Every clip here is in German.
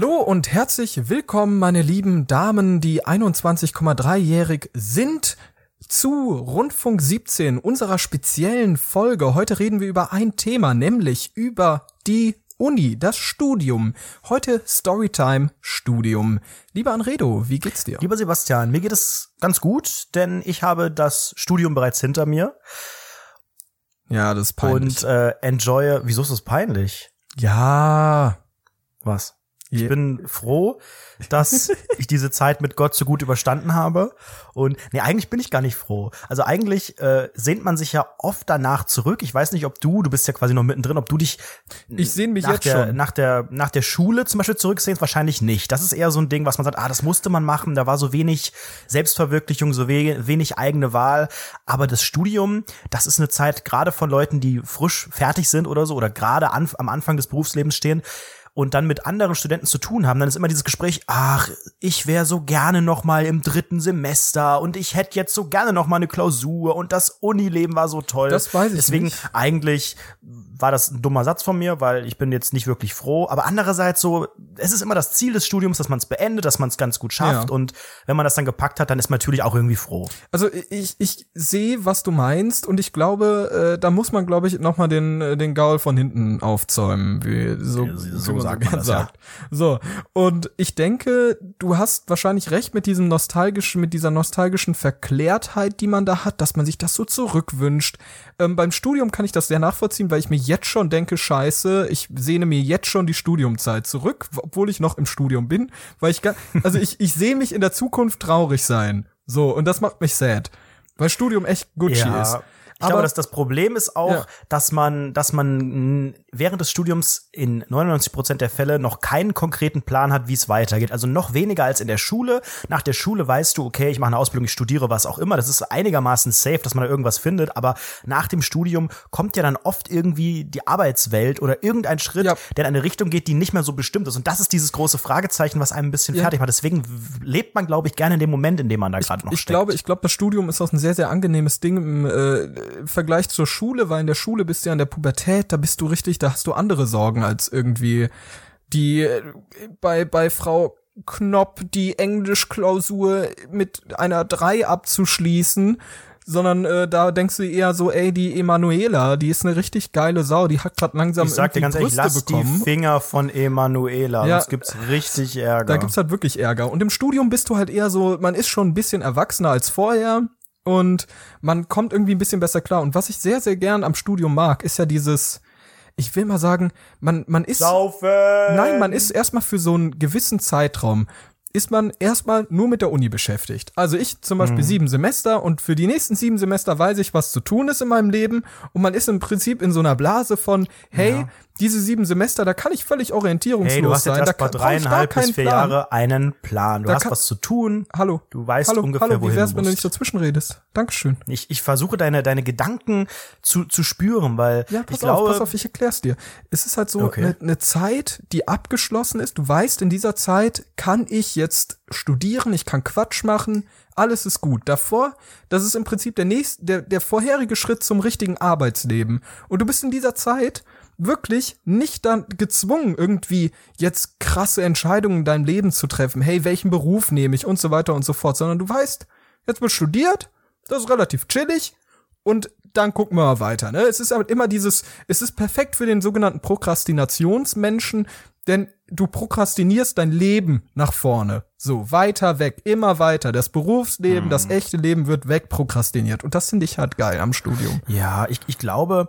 Hallo und herzlich willkommen, meine lieben Damen, die 21,3-jährig sind, zu Rundfunk 17 unserer speziellen Folge. Heute reden wir über ein Thema, nämlich über die Uni, das Studium. Heute Storytime Studium. Lieber Anredo, wie geht's dir? Lieber Sebastian, mir geht es ganz gut, denn ich habe das Studium bereits hinter mir. Ja, das ist peinlich. Und äh, enjoye. Wieso ist das peinlich? Ja. Was? Ich bin froh, dass ich diese Zeit mit Gott so gut überstanden habe. Und nee, eigentlich bin ich gar nicht froh. Also eigentlich äh, sehnt man sich ja oft danach zurück. Ich weiß nicht, ob du, du bist ja quasi noch mittendrin, ob du dich ich sehne mich nach jetzt der, schon. nach der nach der Schule zum Beispiel zurücksehnst. Wahrscheinlich nicht. Das ist eher so ein Ding, was man sagt, ah, das musste man machen. Da war so wenig Selbstverwirklichung, so we wenig eigene Wahl. Aber das Studium, das ist eine Zeit gerade von Leuten, die frisch fertig sind oder so oder gerade an, am Anfang des Berufslebens stehen und dann mit anderen Studenten zu tun haben, dann ist immer dieses Gespräch, ach, ich wäre so gerne noch mal im dritten Semester und ich hätte jetzt so gerne noch mal eine Klausur und das Unileben war so toll. Das weiß ich Deswegen nicht. eigentlich war das ein dummer Satz von mir, weil ich bin jetzt nicht wirklich froh, aber andererseits so, es ist immer das Ziel des Studiums, dass man es beendet, dass man es ganz gut schafft Ja. und wenn man das dann gepackt hat, dann ist man natürlich auch irgendwie froh. Also ich, ich sehe, was du meinst und ich glaube, äh, da muss man, glaube ich, noch mal den, äh, den Gaul von hinten aufzäumen, wie so, Ja, so man sagt man das, ja. So, und ich denke, du hast wahrscheinlich recht mit diesem nostalgischen, mit dieser nostalgischen Verklärtheit, die man da hat, dass man sich das so zurückwünscht. Ähm, beim Studium kann ich das sehr nachvollziehen, weil ich mir jetzt schon denke, scheiße, ich sehne mir jetzt schon die Studiumzeit zurück, obwohl ich noch im Studium bin, weil ich, ga- also ich, ich sehe mich in der Zukunft traurig sein. So, und das macht mich sad. Weil Studium echt Gucci ist. Ich glaube, dass das Problem ist auch, Ja. dass man, dass man während des Studiums in 99 Prozent der Fälle noch keinen konkreten Plan hat, wie es weitergeht. Also noch weniger als in der Schule. Nach der Schule weißt du, okay, ich mache eine Ausbildung, ich studiere was auch immer. Das ist einigermaßen safe, dass man da irgendwas findet. Aber nach dem Studium kommt ja dann oft irgendwie die Arbeitswelt oder irgendein Schritt, Ja. der in eine Richtung geht, die nicht mehr so bestimmt ist. Und das ist dieses große Fragezeichen, was einem ein bisschen Ja. fertig macht. Deswegen lebt man, glaube ich, gerne in dem Moment, in dem man da gerade noch ich steckt. glaube, ich glaube, das Studium ist auch ein sehr, sehr angenehmes Ding im äh, Vergleich zur Schule, weil in der Schule bist du ja in der Pubertät, da bist du richtig, da hast du andere Sorgen als irgendwie die bei, bei Frau Knopp die Englischklausur mit einer 3 abzuschließen, sondern äh, da denkst du eher so, ey, die Emanuela, die ist eine richtig geile Sau, die hat grad langsam Ich sag dir ganz ehrlich, lass bekommen. die Finger von Emanuela, Ja. sonst gibt's richtig Ärger. Da gibt's halt wirklich Ärger. Und im Studium bist du halt eher so, man ist schon ein bisschen erwachsener als vorher und man kommt irgendwie ein bisschen besser klar. Und was ich sehr, sehr gern am Studium mag, ist ja dieses, ich will mal sagen, man, man ist, Saufen! nein, man ist erstmal für so einen gewissen Zeitraum, ist man erstmal nur mit der Uni beschäftigt. Also ich zum Beispiel sieben Semester und für die nächsten sieben Semester weiß ich, was zu tun ist in meinem Leben und man ist im Prinzip in so einer Blase von, hey, diese sieben Semester, da kann ich völlig orientierungslos Hey, du hast jetzt sein. erst da dreieinhalb bis vier Plan. Jahre einen Plan. Du Da hast kann- was zu tun. Hallo. Du weißt hallo, ungefähr, hallo, wohin wie wär's, du wenn du nicht dazwischen redest? Dankeschön. Ich, ich versuche deine, deine Gedanken zu, zu spüren, weil Ja, pass ich glaube, auf, pass auf, ich erklär's dir. Es ist halt so Okay. eine ne Zeit, die abgeschlossen ist. Du weißt, in dieser Zeit kann ich jetzt studieren, ich kann Quatsch machen, alles ist gut. Davor, das ist im Prinzip der nächste, der, der vorherige Schritt zum richtigen Arbeitsleben. Und du bist in dieser Zeit wirklich nicht dann gezwungen, irgendwie jetzt krasse Entscheidungen in deinem Leben zu treffen. Hey, welchen Beruf nehme ich und so weiter und so fort, sondern du weißt, jetzt wird studiert, das ist relativ chillig und dann gucken wir mal weiter. Ne? Es ist aber immer dieses, es ist perfekt für den sogenannten Prokrastinationsmenschen, denn du prokrastinierst dein Leben nach vorne. So, weiter weg, immer weiter. Das Berufsleben, das echte Leben wird wegprokrastiniert. Und das finde ich halt geil am Studium. Ja, ich, ich glaube,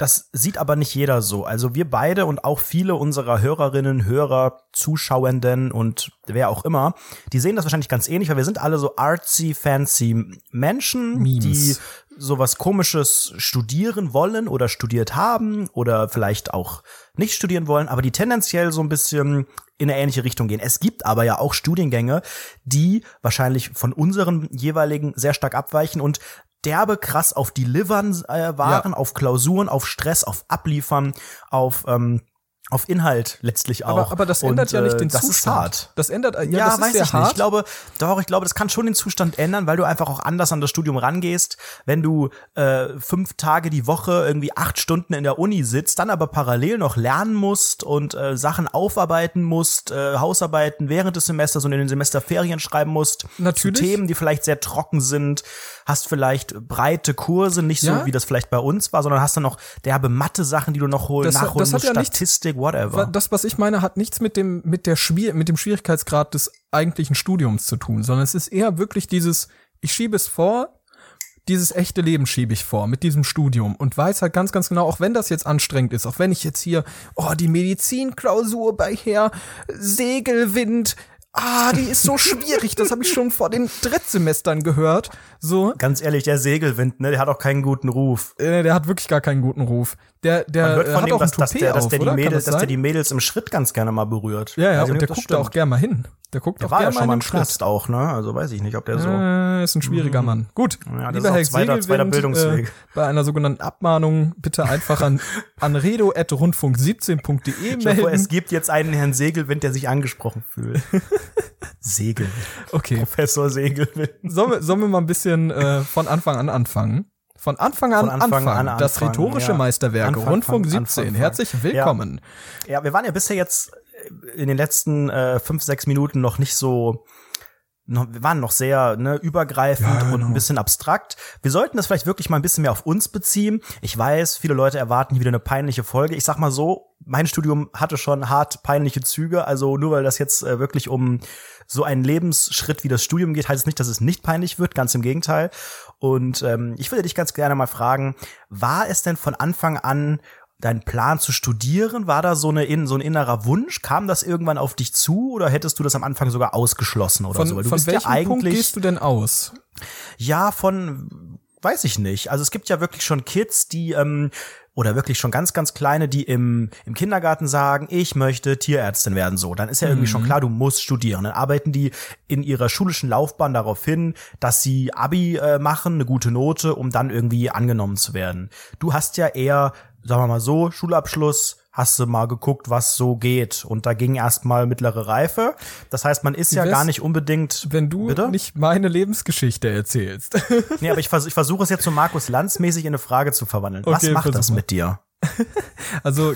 das sieht aber nicht jeder so. Also wir beide und auch viele unserer Hörerinnen, Hörer, Zuschauenden und wer auch immer, die sehen das wahrscheinlich ganz ähnlich, weil wir sind alle so artsy, fancy Menschen, Memes. die sowas komisches studieren wollen oder studiert haben oder vielleicht auch nicht studieren wollen, aber die tendenziell so ein bisschen in eine ähnliche Richtung gehen. Es gibt aber ja auch Studiengänge, die wahrscheinlich von unseren jeweiligen sehr stark abweichen und derbe krass auf Delivern äh, waren, auf Klausuren, auf Stress, auf Abliefern, auf ähm, auf Inhalt letztlich auch. Aber, aber das ändert Und, ja nicht äh, den das Zustand. Ist hart. Das ändert ja, Ja, das ist weiß sehr ich hart. nicht. Ich glaube, doch, ich glaube, das kann schon den Zustand ändern, weil du einfach auch anders an das Studium rangehst. Wenn du äh, fünf Tage die Woche irgendwie acht Stunden in der Uni sitzt, dann aber parallel noch lernen musst und äh, Sachen aufarbeiten musst, äh, Hausarbeiten während des Semesters und in den Semesterferien schreiben musst. Natürlich. Zu Themen, die vielleicht sehr trocken sind, hast vielleicht breite Kurse, nicht Ja. so wie das vielleicht bei uns war, sondern hast dann noch derbe Mathe-Sachen, die du noch holen, Das nachholen das musst, ja nichts- Statistik, whatever. Wa- Das, was ich meine, hat nichts mit dem, mit der Schwier mit dem Schwierigkeitsgrad des eigentlichen Studiums zu tun, sondern es ist eher wirklich dieses, ich schiebe es vor, dieses echte Leben schiebe ich vor mit diesem Studium und weiß halt ganz, ganz genau, auch wenn das jetzt anstrengend ist, auch wenn ich jetzt hier, oh, die Medizinklausur bei Herr Segelwind, ah, die ist so schwierig, das habe ich schon vor den Drittsemestern gehört, so. Ganz ehrlich, der Segelwind, ne, der hat auch keinen guten Ruf. Äh, der hat wirklich gar keinen guten Ruf. Der, der Man hört von hat dem, auch dass, ein dass, der, dass, der die oder? Mädels, das dass der die Mädels im Schritt ganz gerne mal berührt. Ja, ja, und nicht, der guckt da auch gerne mal hin. Der guckt Der auch war ja gerne schon mal im. Knast auch, ne? Also weiß ich nicht, ob der so. Äh, ist ein schwieriger Mann. Gut, Ja, lieber Herr zweiter- zweiter Bildungsweg. Äh, bei einer sogenannten Abmahnung bitte einfach an anredo.rundfunk17.de Ich hoffe, es melden. gibt jetzt einen Herrn Segelwind, der sich angesprochen fühlt. Segelwind. Okay, Professor Segelwind. sollen wir, sollen wir mal ein bisschen äh, von Anfang an anfangen? Von Anfang an Von Anfang anfangen. an das anfangen, rhetorische ja. Meisterwerk Anfang, Rundfunk Anfang, 17. Anfang. Herzlich willkommen. Ja, wir waren ja bisher jetzt in den letzten äh, fünf, sechs Minuten noch nicht so wir waren noch sehr ne, übergreifend Ja, und genau. ein bisschen abstrakt. Wir sollten das vielleicht wirklich mal ein bisschen mehr auf uns beziehen. Ich weiß, viele Leute erwarten hier wieder eine peinliche Folge. Ich sag mal so, mein Studium hatte schon hart peinliche Züge. Also nur weil das jetzt äh, wirklich um so einen Lebensschritt wie das Studium geht, heißt es nicht, dass es nicht peinlich wird. Ganz im Gegenteil. Und ähm, ich würde dich ganz gerne mal fragen, war es denn von Anfang an dein Plan zu studieren? War da so, eine, in, so ein innerer Wunsch? Kam das irgendwann auf dich zu oder hättest du das am Anfang sogar ausgeschlossen oder Von, so? Weil du von bist welchem ja eigentlich Punkt gehst du denn aus? ja von weiß ich nicht. Also es gibt ja wirklich schon Kids, die ähm, oder wirklich schon ganz, ganz kleine, die im, im Kindergarten sagen, ich möchte Tierärztin werden. So, dann ist ja irgendwie Mhm. schon klar, du musst studieren. Dann arbeiten die in ihrer schulischen Laufbahn darauf hin, dass sie Abi äh, machen, eine gute Note, um dann irgendwie angenommen zu werden. Du hast ja eher, sagen wir mal so, Schulabschluss, hast du mal geguckt, was so geht. Und da ging erstmal mittlere Reife. Das heißt, man ist ja wär's, gar nicht unbedingt. Wenn du Bitte? nicht meine Lebensgeschichte erzählst. Nee, aber ich, vers ich versuche es jetzt so Markus Lanz mäßig in eine Frage zu verwandeln. Was Okay, macht versuch das mal. mit dir? Also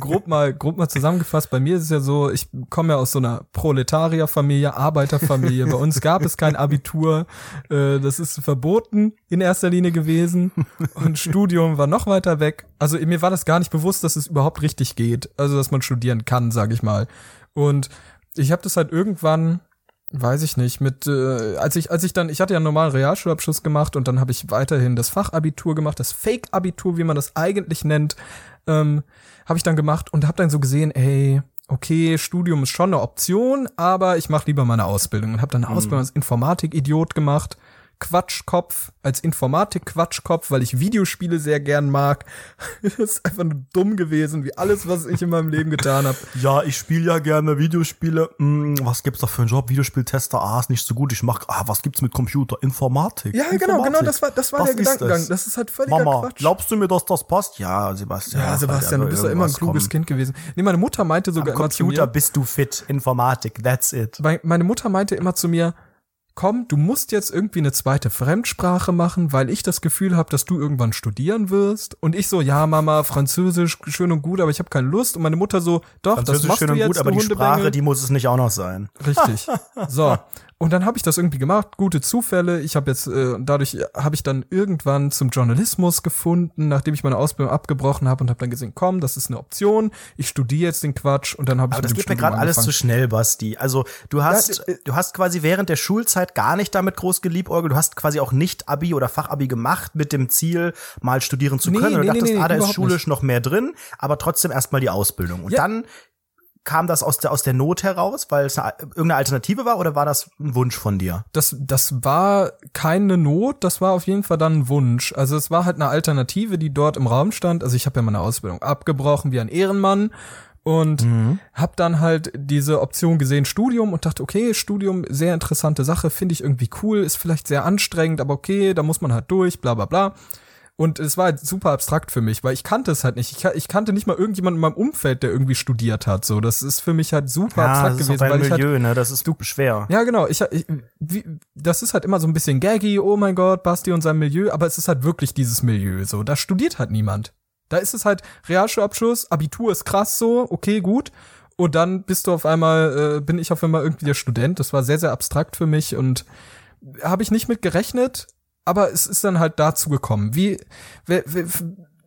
grob mal, grob mal zusammengefasst, bei mir ist es ja so, ich komme ja aus so einer Proletarierfamilie, Arbeiterfamilie. Bei uns gab es kein Abitur. Äh, das ist verboten in erster Linie gewesen. Und Studium war noch weiter weg. Also mir war das gar nicht bewusst, dass es überhaupt richtig geht. Also dass man studieren kann, sage ich mal. Und ich habe das halt irgendwann weiß ich nicht, mit äh, als ich als ich dann ich hatte ja einen normalen Realschulabschluss gemacht und dann habe ich weiterhin das Fachabitur gemacht, das Fake Abitur, wie man das eigentlich nennt, ähm, habe ich dann gemacht und habe dann so gesehen, ey, okay, Studium ist schon eine Option, aber ich mache lieber meine Ausbildung und habe dann eine Ausbildung als Informatik-Idiot gemacht. Quatschkopf, als Informatik-Quatschkopf, weil ich Videospiele sehr gern mag. das ist einfach nur dumm gewesen, wie alles, was ich in meinem Leben getan habe. Ja, ich spiele ja gerne Videospiele. Hm, was gibt's da für einen Job? Videospieltester, ah, ist nicht so gut. Ich mach, ah, was gibt's mit Computer? Informatik. Ja, genau, Informatik. genau, das war, das war Was der Gedankengang. das? Das ist halt völliger Mama, Quatsch. glaubst du mir, dass das passt? Ja, Sebastian. ja, Sebastian, du bist ja immer ein kluges Kind gewesen. Nee, meine Mutter meinte sogar Am immer zu Computer mir, bist du fit. Informatik, that's it. Meine Mutter meinte immer zu mir, komm, du musst jetzt irgendwie eine zweite Fremdsprache machen, weil ich das Gefühl habe, dass du irgendwann studieren wirst. Und ich so, ja, Mama, Französisch, schön und gut, aber ich habe keine Lust. Und meine Mutter so, doch, das Französisch machst schön du und jetzt, gut, aber die. Sprache, die muss es nicht auch noch sein. Richtig. So. Und dann habe ich das irgendwie gemacht, gute Zufälle. Ich habe jetzt, äh, dadurch habe ich dann irgendwann zum Journalismus gefunden, nachdem ich meine Ausbildung abgebrochen habe und habe dann gesehen, komm, das ist eine Option. Ich studiere jetzt den Quatsch und dann habe ich Aber das geht mir Studium gerade alles zu schnell, Basti. Also du hast, Ja, äh, du hast quasi während der Schulzeit gar nicht damit groß geliebäugelt. Du hast quasi auch nicht Abi oder Fachabi gemacht mit dem Ziel, mal studieren zu Nee, können. Und nee, du dachtest, nee, nee, ah, da ist schulisch noch mehr drin, aber trotzdem erstmal die Ausbildung. Und Ja. dann kam das aus der, aus der Not heraus, weil es eine, irgendeine Alternative war oder war das ein Wunsch von dir? Das, das war keine Not, das war auf jeden Fall dann ein Wunsch. Also es war halt eine Alternative, die dort im Raum stand. Also ich habe ja meine Ausbildung abgebrochen wie ein Ehrenmann und habe dann halt diese Option gesehen, Studium und dachte, okay, Studium, sehr interessante Sache, finde ich irgendwie cool, ist vielleicht sehr anstrengend, aber okay, da muss man halt durch, bla bla bla. Und es war halt super abstrakt für mich, weil ich kannte es halt nicht. Ich, ich kannte nicht mal irgendjemanden in meinem Umfeld, der irgendwie studiert hat. So, das ist für mich halt super Ja, abstrakt das ist gewesen, auch dein weil ich halt Milieu, ne? Das ist du- schwer. ja, genau. Ich, ich wie, das ist halt immer so ein bisschen gaggy, oh mein Gott, Basti und sein Milieu, aber es ist halt wirklich dieses Milieu. So, da studiert halt niemand. Da ist es halt Realschulabschluss, Abitur ist krass so, okay, gut. Und dann bist du auf einmal, äh, bin ich auf einmal irgendwie der Student. Das war sehr, sehr abstrakt für mich und habe ich nicht mit gerechnet, aber es ist dann halt dazu gekommen. Wie, wer, wer,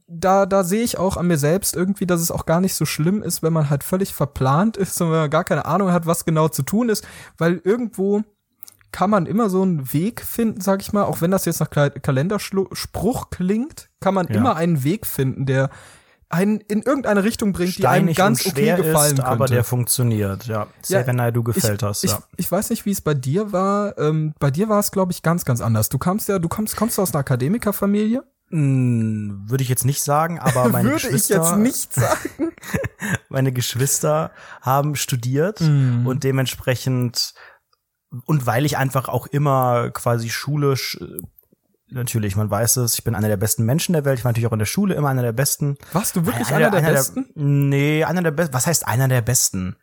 da, da sehe ich auch an mir selbst irgendwie, dass es auch gar nicht so schlimm ist, wenn man halt völlig verplant ist und wenn man gar keine Ahnung hat, was genau zu tun ist, weil irgendwo kann man immer so einen Weg finden, sag ich mal, auch wenn das jetzt nach Kalenderspruch klingt, kann man Ja. immer einen Weg finden, der einen in irgendeine Richtung bringt, die einem Steinig ganz und okay schwer gefallen ist, könnte. aber der funktioniert, ja. Seven ja, du gefällt ich, ich, ja. Ich weiß nicht, wie es bei dir war. Ähm, bei dir war es, glaube ich, ganz, ganz anders. Du kamst ja, du kommst, kommst du aus einer Akademikerfamilie? Hm, Würde ich jetzt nicht sagen, aber meine Würde ich Geschwister, jetzt nicht sagen. meine Geschwister haben studiert Mhm. und dementsprechend und weil ich einfach auch immer quasi schulisch äh, natürlich, man weiß es, ich bin einer der besten Menschen der Welt, ich war natürlich auch in der Schule immer einer der besten. Warst du wirklich einer, der, Besten? nee, einer der besten. Was heißt einer der besten?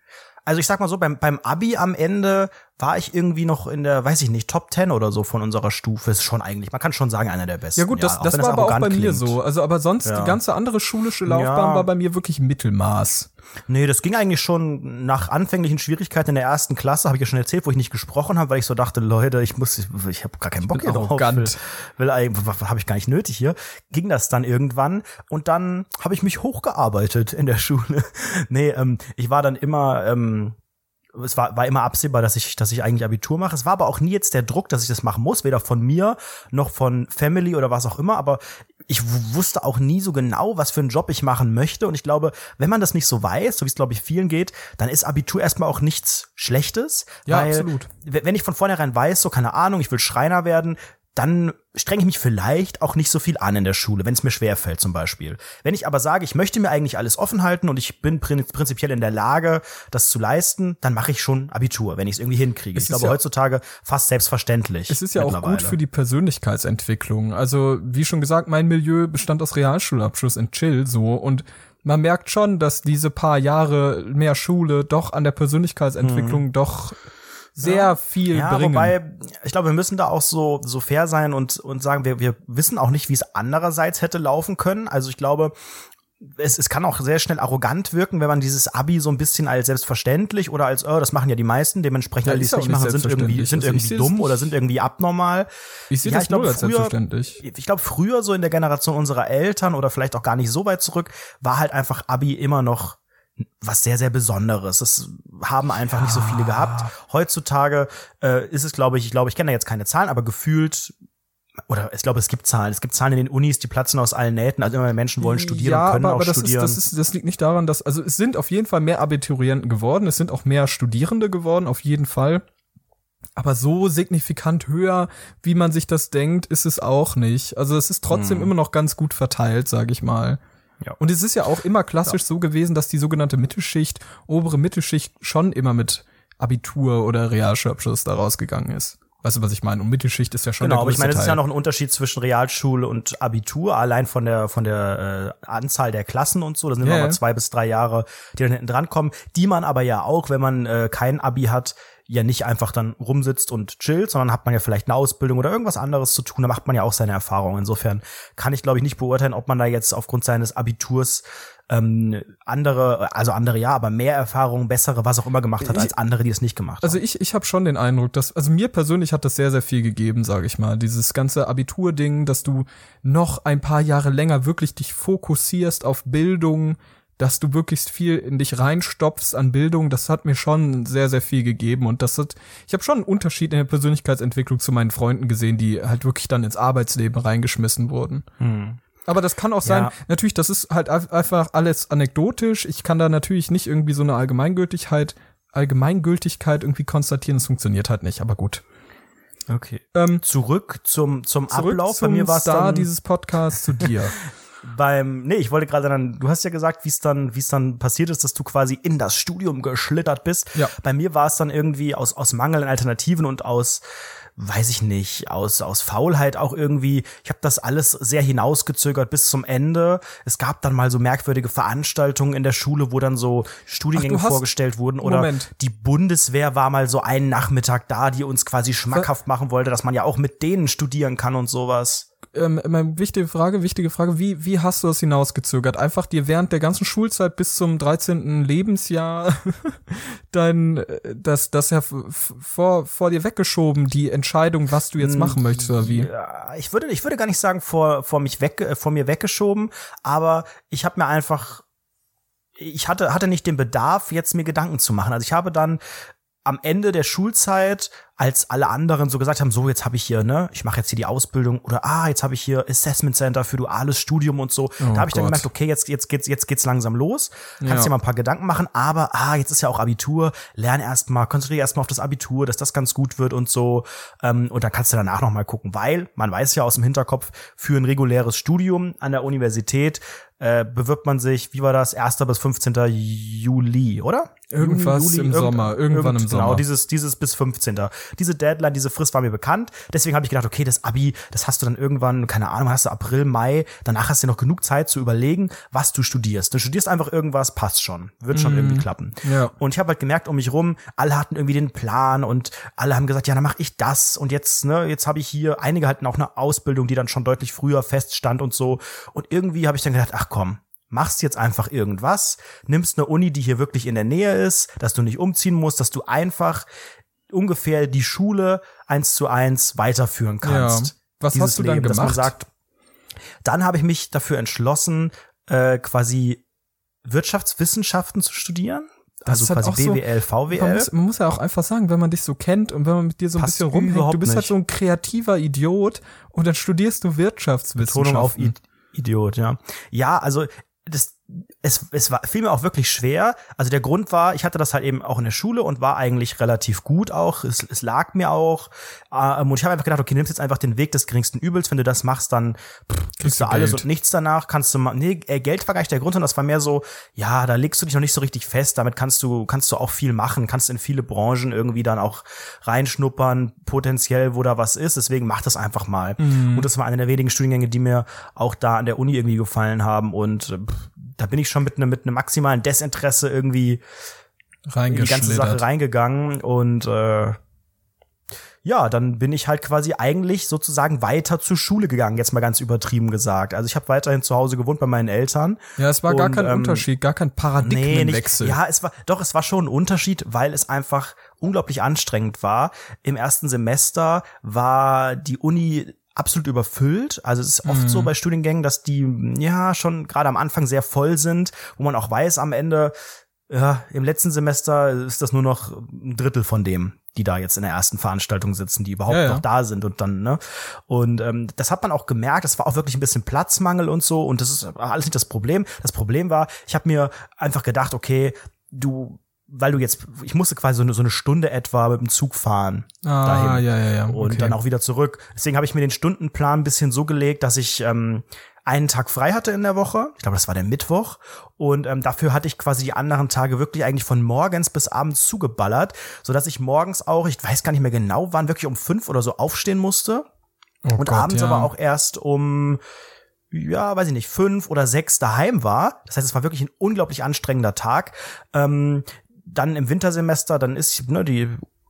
Also ich sag mal so, beim, beim Abi am Ende war ich irgendwie noch in der, weiß ich nicht, Top 10 oder so von unserer Stufe. Ist schon eigentlich, man kann schon sagen, einer der besten. Ja gut, das, auch das wenn war aber auch bei arrogant mir klingt. so. Also aber sonst Ja. die ganze andere schulische Laufbahn Ja. war bei mir wirklich Mittelmaß. Nee, das ging eigentlich schon nach anfänglichen Schwierigkeiten in der ersten Klasse, habe ich ja schon erzählt, wo ich nicht gesprochen habe, weil ich so dachte, Leute, ich muss, ich habe gar keinen Bock bin hier drauf. Will, will habe ich gar nicht nötig hier. Ging das dann irgendwann und dann habe ich mich hochgearbeitet in der Schule. nee, ähm, ich war dann immer ähm, es war, war immer absehbar, dass ich, dass ich eigentlich Abitur mache. Es war aber auch nie jetzt der Druck, dass ich das machen muss, weder von mir noch von Family oder was auch immer. Aber ich wusste auch nie so genau, was für einen Job ich machen möchte. Und ich glaube, wenn man das nicht so weiß, so wie es glaube ich vielen geht, dann ist Abitur erstmal auch nichts Schlechtes. Ja, absolut. Wenn ich von vornherein weiß, so keine Ahnung, ich will Schreiner werden, dann strenge ich mich vielleicht auch nicht so viel an in der Schule, wenn es mir schwer fällt zum Beispiel. Wenn ich aber sage, ich möchte mir eigentlich alles offen halten und ich bin prin prinzipiell in der Lage, das zu leisten, dann mache ich schon Abitur, wenn ich es irgendwie hinkriege. Es ich ist glaube ja- heutzutage fast selbstverständlich. Es ist ja auch gut für die Persönlichkeitsentwicklung. Also, wie schon gesagt, mein Milieu bestand aus Realschulabschluss in Chill so und man merkt schon, dass diese paar Jahre mehr Schule doch an der Persönlichkeitsentwicklung doch sehr viel Mhm. Ja, bringen. wobei, ich glaube, wir müssen da auch so, so fair sein und, und sagen, wir, wir wissen auch nicht, wie es andererseits hätte laufen können. Also ich glaube, es, es kann auch sehr schnell arrogant wirken, wenn man dieses Abi so ein bisschen als selbstverständlich oder als, oh, das machen ja die meisten, dementsprechend Ja, alle, die es ja nicht machen, sind irgendwie, sind Also irgendwie dumm oder sind irgendwie abnormal. ich sehe Ja, das ich glaube, null als früher- selbstverständlich. Ich glaube, früher so in der Generation unserer Eltern oder vielleicht auch gar nicht so weit zurück, war halt einfach Abi immer noch was sehr, sehr Besonderes. Das haben einfach nicht so viele gehabt. Heutzutage äh, ist es, glaube ich, ich glaube, ich kenne da jetzt keine Zahlen, aber gefühlt oder ich glaube, es gibt Zahlen. Es gibt Zahlen in den Unis, die platzen aus allen Nähten. Also immer mehr Menschen wollen studieren ja, können aber, auch aber das, studieren. Ist, das, ist, das liegt nicht daran, dass, also es sind auf jeden Fall mehr Abiturienten geworden, es sind auch mehr Studierende geworden, auf jeden Fall. Aber so signifikant höher, wie man sich das denkt, ist es auch nicht. Also es ist trotzdem immer noch ganz gut verteilt, sage ich mal. Ja. Und es ist ja auch immer klassisch so gewesen, dass die sogenannte Mittelschicht, obere Mittelschicht schon immer mit Abitur oder Realschulabschluss da rausgegangen ist. Weißt du, was ich meine? Und Mittelschicht ist ja schon Genau, aber ich meine, es ist ja noch ein Unterschied zwischen Realschule und Abitur, allein von der von der äh, Anzahl der Klassen und so. Das sind Ja, immer mal ja. zwei bis drei Jahre, die dann hinten dran kommen, die man aber ja auch, wenn man äh, kein Abi hat, ja nicht einfach dann rumsitzt und chillt, sondern hat man ja vielleicht eine Ausbildung oder irgendwas anderes zu tun. Da macht man ja auch seine Erfahrungen. Insofern kann ich, glaube ich, nicht beurteilen, ob man da jetzt aufgrund seines Abiturs ähm, andere, also andere ja, aber mehr Erfahrungen, bessere, was auch immer gemacht hat, Ich- als andere, die es nicht gemacht Also haben. ich, ich habe schon den Eindruck, dass, also mir persönlich hat das sehr, sehr viel gegeben, sage ich mal. Dieses ganze Abiturding, dass du noch ein paar Jahre länger wirklich dich fokussierst auf Bildung, dass du wirklich viel in dich reinstopfst an Bildung, das hat mir schon sehr, sehr viel gegeben. Und das hat, ich habe schon einen Unterschied in der Persönlichkeitsentwicklung zu meinen Freunden gesehen, die halt wirklich dann ins Arbeitsleben reingeschmissen wurden. Aber das kann auch sein, Ja. natürlich, das ist halt ein- einfach alles anekdotisch. Ich kann da natürlich nicht irgendwie so eine Allgemeingültigkeit, Allgemeingültigkeit irgendwie konstatieren. Es funktioniert halt nicht, aber gut. Okay. Ähm, Zurück zum, zum zurück Ablauf. zum Bei mir war es dann dieses Podcasts zu dir. beim, nee, ich wollte gerade dann, du hast ja gesagt, wie es dann, wie es dann passiert ist, dass du quasi in das Studium geschlittert bist. Ja. Bei mir war es dann irgendwie aus, aus Mangel an Alternativen und aus, weiß ich nicht, aus, aus Faulheit auch irgendwie. Ich habe das alles sehr hinausgezögert bis zum Ende. Es gab dann mal so merkwürdige Veranstaltungen in der Schule, wo dann so Studiengänge Ach, vorgestellt wurden. Oder Moment. die Bundeswehr war mal so einen Nachmittag da, die uns quasi schmackhaft machen wollte, dass man ja auch mit denen studieren kann und sowas ähm, meine wichtige Frage, wichtige Frage, wie, wie hast du das hinausgezögert? Einfach dir während der ganzen Schulzeit bis zum 13. Lebensjahr dein, äh, das, das ja vor, vor dir weggeschoben, die Entscheidung, was du jetzt hm, machen möchtest, oder wie? Ja, ich würde, ich würde gar nicht sagen vor, vor mich weg, äh, vor mir weggeschoben, aber ich habe mir einfach ich hatte, hatte nicht den Bedarf, jetzt mir Gedanken zu machen. Also ich habe dann am Ende der Schulzeit, als alle anderen so gesagt haben, so jetzt habe ich hier, ne, ich mache jetzt hier die Ausbildung oder ah, jetzt habe ich hier Assessment Center für duales Studium und so. Oh da habe ich dann gemerkt, okay, jetzt jetzt geht's jetzt geht's langsam los. Kannst ja. dir mal ein paar Gedanken machen, aber ah, jetzt ist ja auch Abitur, lern erst mal, konzentriere erst mal auf das Abitur, dass das ganz gut wird und so ähm, und dann kannst du danach noch mal gucken, weil man weiß ja aus dem Hinterkopf für ein reguläres Studium an der Universität äh, bewirbt man sich, wie war das, 1. bis 15. Juli, oder? Irgendwas Juli, im irgend, Sommer, irgendwann im Sommer. Genau, dieses, dieses bis 15. Diese Deadline, diese Frist war mir bekannt. Deswegen habe ich gedacht, okay, das Abi, das hast du dann irgendwann, keine Ahnung, hast du April, Mai, danach hast du noch genug Zeit zu überlegen, was du studierst. Du studierst einfach irgendwas, passt schon. Wird schon mm, irgendwie klappen. Ja. Und ich habe halt gemerkt um mich rum, alle hatten irgendwie den Plan und alle haben gesagt, ja, dann mache ich das. Und jetzt, ne, jetzt habe ich hier, einige hatten auch eine Ausbildung, die dann schon deutlich früher feststand und so. Und irgendwie habe ich dann gedacht, ach komm, machst jetzt einfach irgendwas, nimmst eine Uni, die hier wirklich in der Nähe ist, dass du nicht umziehen musst, dass du einfach ungefähr die Schule eins zu eins weiterführen kannst. Ja. Was hast du Leben, dann gemacht? Sagt, dann habe ich mich dafür entschlossen, äh, quasi Wirtschaftswissenschaften zu studieren. Das also quasi halt BWL, so, VWL. Man muss, man muss, ja auch einfach sagen, wenn man dich so kennt und wenn man mit dir so ein bisschen rumhängt, du bist halt nicht. halt so ein kreativer Idiot und dann studierst du Wirtschaftswissenschaften. Betonung auf Idiot, ja. Ja, also das, es, es war, fiel mir auch wirklich schwer. Also der Grund war, ich hatte das halt eben auch in der Schule und war eigentlich relativ gut auch. Es, es lag mir auch. Ähm, und ich habe einfach gedacht, okay, nimmst jetzt einfach den Weg des geringsten Übels. Wenn du das machst, dann pff, kriegst du alles Geld. und nichts danach. Kannst du mal, nee, äh, Geld war gar nicht der Grund, sondern das war mehr so, ja, da legst du dich noch nicht so richtig fest. Damit kannst du, kannst du auch viel machen, kannst in viele Branchen irgendwie dann auch reinschnuppern, potenziell, wo da was ist. Deswegen mach das einfach mal. Mhm. Und das war einer der wenigen Studiengänge, die mir auch da an der Uni irgendwie gefallen haben und äh, pff, da bin ich schon mit einem mit einem maximalen Desinteresse irgendwie in die ganze Sache reingegangen und äh, ja, dann bin ich halt quasi eigentlich sozusagen weiter zur Schule gegangen, jetzt mal ganz übertrieben gesagt. Also ich habe weiterhin zu Hause gewohnt bei meinen Eltern. Ja, es war und, gar kein ähm, Unterschied, gar kein Paradigmenwechsel. Nee, ja, es war doch, es war schon ein Unterschied, weil es einfach unglaublich anstrengend war. Im ersten Semester war die Uni absolut überfüllt. Also es ist oft mhm. so bei Studiengängen, dass die ja schon gerade am Anfang sehr voll sind, wo man auch weiß, am Ende, ja, im letzten Semester ist das nur noch ein Drittel von dem, die da jetzt in der ersten Veranstaltung sitzen, die überhaupt ja, ja. noch da sind und dann, ne? Und ähm, das hat man auch gemerkt, es war auch wirklich ein bisschen Platzmangel und so und das ist alles nicht das Problem. Das Problem war, ich habe mir einfach gedacht, okay, du weil du jetzt, ich musste quasi so eine, so eine Stunde etwa mit dem Zug fahren. Ah, dahin. ja, ja, ja. Okay. Und dann auch wieder zurück. Deswegen habe ich mir den Stundenplan ein bisschen so gelegt, dass ich ähm, einen Tag frei hatte in der Woche. Ich glaube, das war der Mittwoch. Und ähm, dafür hatte ich quasi die anderen Tage wirklich eigentlich von morgens bis abends zugeballert, so dass ich morgens auch, ich weiß gar nicht mehr genau, wann wirklich um fünf oder so aufstehen musste. Oh und Gott, abends ja. aber auch erst um ja, weiß ich nicht, fünf oder sechs daheim war. Das heißt, es war wirklich ein unglaublich anstrengender Tag. Ähm, dann im Wintersemester, dann ist ne, die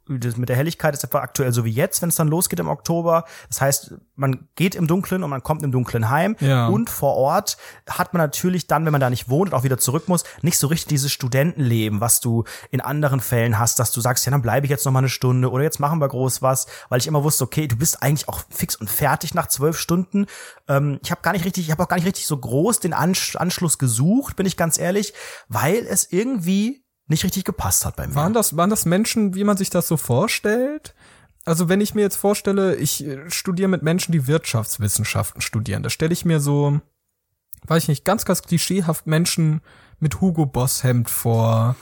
das mit der Helligkeit ist etwa aktuell so wie jetzt, wenn es dann losgeht im Oktober. Das heißt, man geht im Dunkeln und man kommt im Dunkeln heim. Ja. Und vor Ort hat man natürlich dann, wenn man da nicht wohnt und auch wieder zurück muss, nicht so richtig dieses Studentenleben, was du in anderen Fällen hast, dass du sagst, ja, dann bleibe ich jetzt noch mal eine Stunde oder jetzt machen wir groß was, weil ich immer wusste, okay, du bist eigentlich auch fix und fertig nach zwölf Stunden. Ähm, ich habe gar nicht richtig, ich habe auch gar nicht richtig so groß den Anschluss gesucht, bin ich ganz ehrlich, weil es irgendwie nicht richtig gepasst hat bei mir. Waren das, waren das Menschen, wie man sich das so vorstellt? Also wenn ich mir jetzt vorstelle, ich äh, studiere mit Menschen, die Wirtschaftswissenschaften studieren, da stelle ich mir so, weiß ich nicht, ganz, ganz klischeehaft Menschen mit Hugo Boss Hemd vor,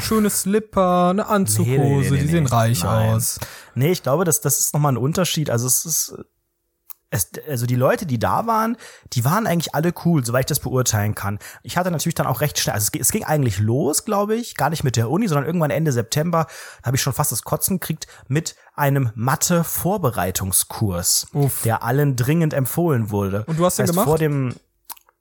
schöne Slipper, eine Anzughose, nee, nee, nee, die sehen reich Nein. aus. Nee, ich glaube, das, das ist nochmal ein Unterschied. Also es ist, es, also die Leute, die da waren, die waren eigentlich alle cool, soweit ich das beurteilen kann. Ich hatte natürlich dann auch recht schnell, also es, ging eigentlich los, glaube ich, gar nicht mit der Uni, sondern irgendwann Ende September habe ich schon fast das Kotzen gekriegt mit einem Mathe-Vorbereitungskurs, der allen dringend empfohlen wurde. Und du hast den heißt, gemacht? Vor dem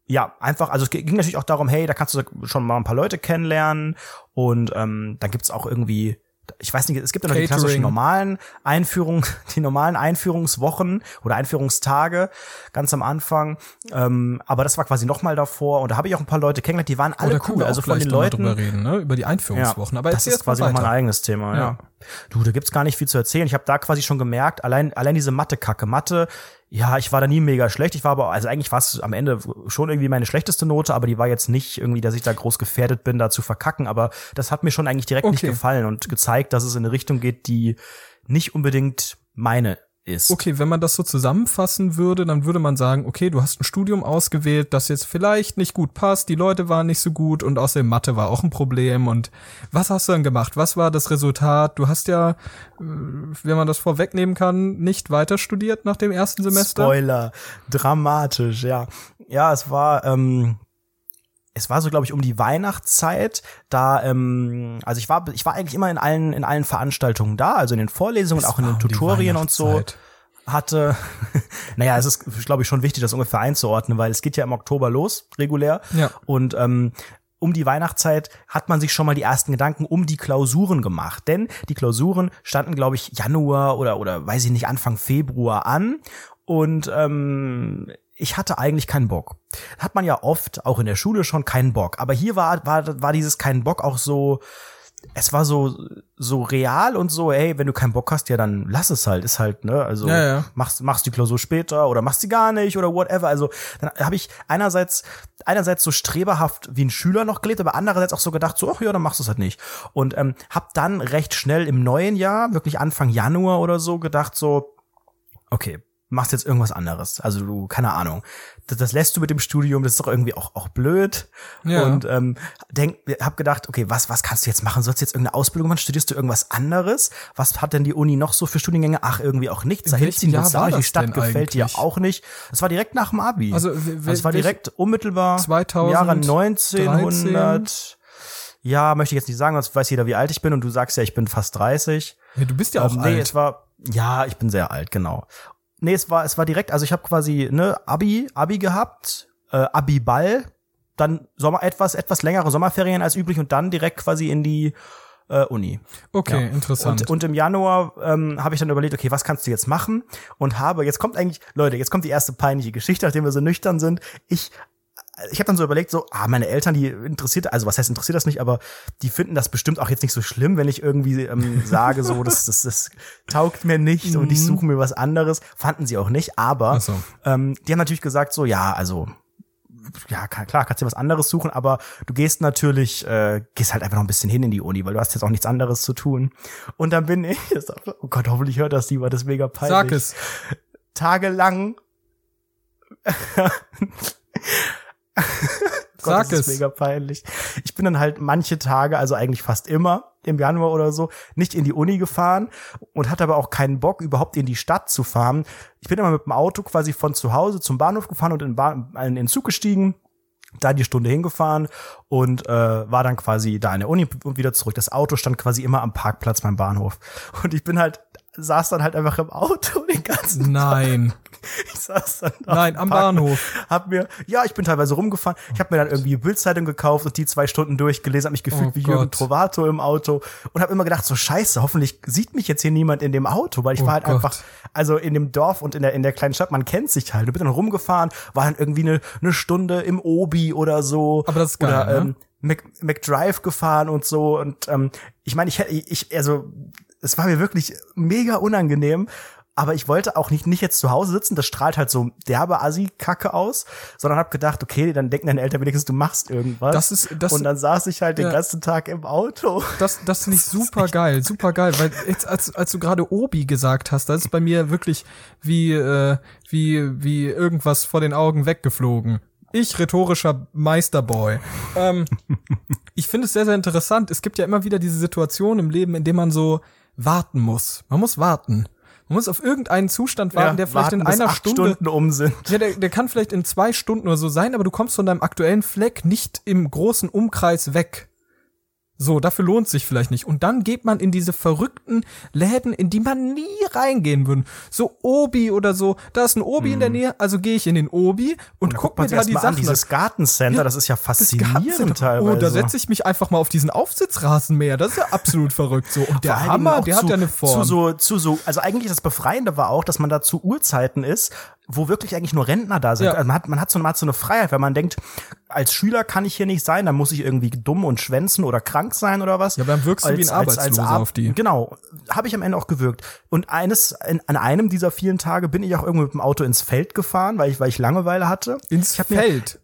ja, einfach, also es ging natürlich auch darum, hey, da kannst du schon mal ein paar Leute kennenlernen und ähm, dann gibt's auch irgendwie ich weiß nicht, es gibt ja noch die Catering. klassischen normalen Einführung, die normalen Einführungswochen oder Einführungstage ganz am Anfang. Ähm, aber das war quasi noch mal davor und da habe ich auch ein paar Leute kennengelernt, die waren alle cool. Also von den Leuten. drüber reden, ne? Über die Einführungswochen. Aber das ist quasi noch mal ein eigenes Thema, ja. Ja. Du, da gibt's gar nicht viel zu erzählen. Ich habe da quasi schon gemerkt, allein allein diese Mathe-Kacke. Mathe, ja, ich war da nie mega schlecht. Ich war aber, also eigentlich war es am Ende schon irgendwie meine schlechteste Note, aber die war jetzt nicht irgendwie, dass ich da groß gefährdet bin, da zu verkacken. Aber das hat mir schon eigentlich direkt nicht Okay. gefallen und gezeigt, dass es in eine Richtung geht, die nicht unbedingt meine ist. Okay, wenn man das so zusammenfassen würde, dann würde man sagen, okay, du hast ein Studium ausgewählt, das jetzt vielleicht nicht gut passt, die Leute waren nicht so gut und außerdem Mathe war auch ein Problem. Und was hast du dann gemacht? Was war das Resultat? Du hast ja, äh, wenn man das vorwegnehmen kann, nicht weiter studiert nach dem ersten Semester. Spoiler, dramatisch, ja. Ja, es war, ähm, es war so, glaube ich, um die Weihnachtszeit. Da, ähm, also ich war, ich war eigentlich immer in allen, in allen Veranstaltungen da, also in den Vorlesungen, Es auch in den um Tutorien und so. Hatte, naja, es ist, glaube ich, schon wichtig, das ungefähr einzuordnen, weil es geht ja im Oktober los, regulär. Ja. Und ähm, um die Weihnachtszeit hat man sich schon mal die ersten Gedanken um die Klausuren gemacht. Denn die Klausuren standen, glaube ich, Januar oder, oder weiß ich nicht, Anfang Februar an. Und ähm, ich hatte eigentlich keinen Bock. Hat man ja oft, auch in der Schule schon, keinen Bock. Aber hier war, war, war dieses keinen Bock auch so, es war so, so real und so, ey, wenn du keinen Bock hast, ja, dann lass es halt, ist halt, ne, also Ja, ja. machst, machst die Klausur später oder machst sie gar nicht oder whatever. Also dann habe ich einerseits, einerseits so streberhaft wie ein Schüler noch gelebt, aber andererseits auch so gedacht, so, ach ja, dann machst du es halt nicht. Und ähm, hab dann recht schnell im neuen Jahr, wirklich Anfang Januar oder so, gedacht so, okay, machst jetzt irgendwas anderes. Also du, keine Ahnung. Das, das lässt du mit dem Studium, das ist doch irgendwie auch, auch blöd. Ja. Und ähm, denk, hab gedacht, okay, was, was kannst du jetzt machen? Sollst du jetzt irgendeine Ausbildung machen? Studierst du irgendwas anderes? Was hat denn die Uni noch so für Studiengänge? Ach, irgendwie auch nichts. Du war auch nicht. Die Stadt gefällt dir auch nicht. Das war direkt nach dem Abi. Also, Also, es war direkt unmittelbar 2000, Jahre 1900. Ja, möchte ich jetzt nicht sagen, sonst weiß jeder, wie alt ich bin und du sagst ja, ich bin fast 30. Ja, du bist ja auch Ähm, nee, alt. es war ja, ich bin sehr alt, genau. Nee, es war es war direkt, also ich habe quasi ne Abi Abi gehabt, äh, Abi Ball, dann Sommer etwas etwas längere Sommerferien als üblich und dann direkt quasi in die äh, Uni. okay, Ja. interessant. Und, und im Januar ähm, habe ich dann überlegt, okay, was kannst du jetzt machen? Und habe, jetzt kommt eigentlich, Leute, jetzt kommt die erste peinliche Geschichte, nachdem wir so nüchtern sind. Ich ich habe dann so überlegt, so, ah, meine Eltern, die interessiert, also was heißt interessiert das nicht, aber die finden das bestimmt auch jetzt nicht so schlimm, wenn ich irgendwie ähm, sage, so, das, das, das taugt mir nicht und ich suche mir was anderes. Fanden sie auch nicht, aber so. ähm, die haben natürlich gesagt, so, ja, also ja, klar, kannst dir was anderes suchen, aber du gehst natürlich, äh, gehst halt einfach noch ein bisschen hin in die Uni, weil du hast jetzt auch nichts anderes zu tun. Und dann bin ich, oh Gott, hoffentlich hört das niemand, das ist mega peinlich. Sag es. Tagelang. Gott, Sag das es. ist mega peinlich. Ich bin dann halt manche Tage, also eigentlich fast immer im Januar oder so, nicht in die Uni gefahren und hatte aber auch keinen Bock, überhaupt in die Stadt zu fahren. Ich bin immer mit dem Auto quasi von zu Hause zum Bahnhof gefahren und in, den Bahn, in den Zug gestiegen, da die Stunde hingefahren und äh, war dann quasi da in der Uni und wieder zurück. Das Auto stand quasi immer am Parkplatz beim Bahnhof. Und ich bin halt, saß dann halt einfach im Auto den ganzen Nein. ich saß dann da Nein, am Bahnhof. Hab mir, ja, ich bin teilweise rumgefahren. Ich habe mir dann irgendwie Bildzeitung gekauft und die zwei Stunden durchgelesen, habe mich gefühlt Oh wie Jürgen Gott. Trovato im Auto und habe immer gedacht, so scheiße, hoffentlich sieht mich jetzt hier niemand in dem Auto, weil ich Oh war halt Gott. einfach, also in dem Dorf und in der, in der kleinen Stadt, man kennt sich halt. Du bist dann rumgefahren, war dann irgendwie eine, eine Stunde im Obi oder so. Aber das ist geil, Oder, ne? ähm, Mac, McDrive gefahren und so und ähm, ich meine, ich hätte, ich, also es war mir wirklich mega unangenehm, aber ich wollte auch nicht, nicht jetzt zu Hause sitzen, das strahlt halt so derbe Assi-Kacke aus, sondern hab gedacht, okay, dann denken deine Eltern wenigstens, du machst irgendwas. Das ist- das- und dann saß ich halt den Ja. ganzen Tag im Auto. Das, das finde ich super geil, super geil, weil jetzt, als, als du gerade Obi gesagt hast, das ist bei mir wirklich wie, äh, wie, wie irgendwas vor den Augen weggeflogen. Ich, rhetorischer Meisterboy. Ähm, ich finde es sehr, sehr interessant. Es gibt ja immer wieder diese Situation im Leben, in dem man so warten muss. Man muss warten. Man muss auf irgendeinen Zustand warten, Ja, der vielleicht warten, in einer Stunde Stunden um sind. Ja, der, der kann vielleicht in zwei Stunden oder so sein, aber du kommst von deinem aktuellen Fleck nicht im großen Umkreis weg. So, dafür lohnt sich vielleicht nicht. Und dann geht man in diese verrückten Läden, in die man nie reingehen würde. So Obi oder so. Da ist ein Obi in der Nähe, also gehe ich in den Obi und Da guck mir da die Sachen an, dieses Gartencenter, Ja, das ist ja faszinierend teilweise. Oh, da setze ich mich einfach mal auf diesen Aufsitzrasenmäher. Das ist ja absolut verrückt so. Und der Hammer, der zu, hat ja eine Form. Zu so, zu so, also eigentlich das Befreiende war auch, dass man da zu Uhrzeiten ist, wo wirklich eigentlich nur Rentner da sind. Ja. Also man hat, man hat so, hat so eine Freiheit, wenn man denkt, als Schüler kann ich hier nicht sein, dann muss ich irgendwie dumm und schwänzen oder krank sein oder was. Ja, aber dann wirkst du wie ein Arbeitsloser Ar- auf die. Genau, habe ich am Ende auch gewirkt. Und eines, in, an einem dieser vielen Tage bin ich auch irgendwo mit dem Auto ins Feld gefahren, weil ich, weil ich Langeweile hatte. ins ich hab mir- Feld.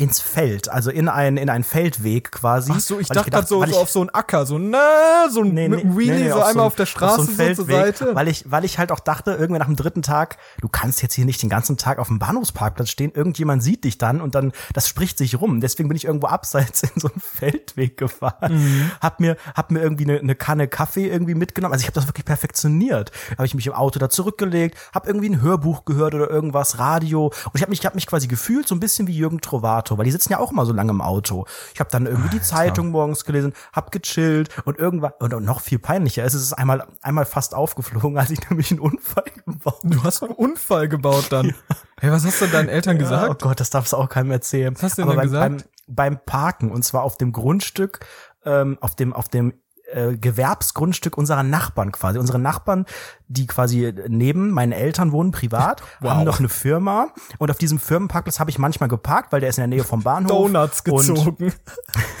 Ins Feld, also in ein, in ein Feldweg quasi. Ach so, ich dachte gerade so, so auf so einen Acker, so na, so ein Nee, nee, Wheelie nee, nee, so auf einmal ein- auf der Straße so, so, einen zur Seite. Weil ich, weil ich halt auch dachte, irgendwann nach dem dritten Tag, du kannst jetzt hier nicht den ganzen Tag auf dem Bahnhofsparkplatz stehen, irgendjemand sieht dich dann und dann, das spricht sich rum. Deswegen bin ich irgendwo abseits in so einen Feldweg gefahren, Mhm. hab mir, hab mir irgendwie eine, eine Kanne Kaffee irgendwie mitgenommen. Also ich habe das wirklich perfektioniert. Habe ich mich im Auto da zurückgelegt, habe irgendwie ein Hörbuch gehört oder irgendwas, Radio und ich habe mich, ich hab mich quasi gefühlt so ein bisschen wie Jürgen Trovato, weil die sitzen ja auch immer so lange im Auto. Ich habe dann irgendwie die Zeitung morgens gelesen, hab gechillt und irgendwann und und noch viel peinlicher ist, es ist einmal einmal fast aufgeflogen, als ich nämlich einen Unfall gebaut Du hast einen Unfall gebaut dann. Hey, was hast du deinen Eltern ja, gesagt? oh Gott, das darfst du auch keinem erzählen. Was hast du denn beim, gesagt? Beim, beim Parken und zwar auf dem Grundstück, ähm, auf dem auf dem äh, Gewerbsgrundstück unserer Nachbarn quasi. Unsere Nachbarn, die quasi neben meinen Eltern wohnen, privat, Wow. haben noch eine Firma und auf diesem Firmenparkplatz habe ich manchmal geparkt, weil der ist in der Nähe vom Bahnhof. Donuts gezogen.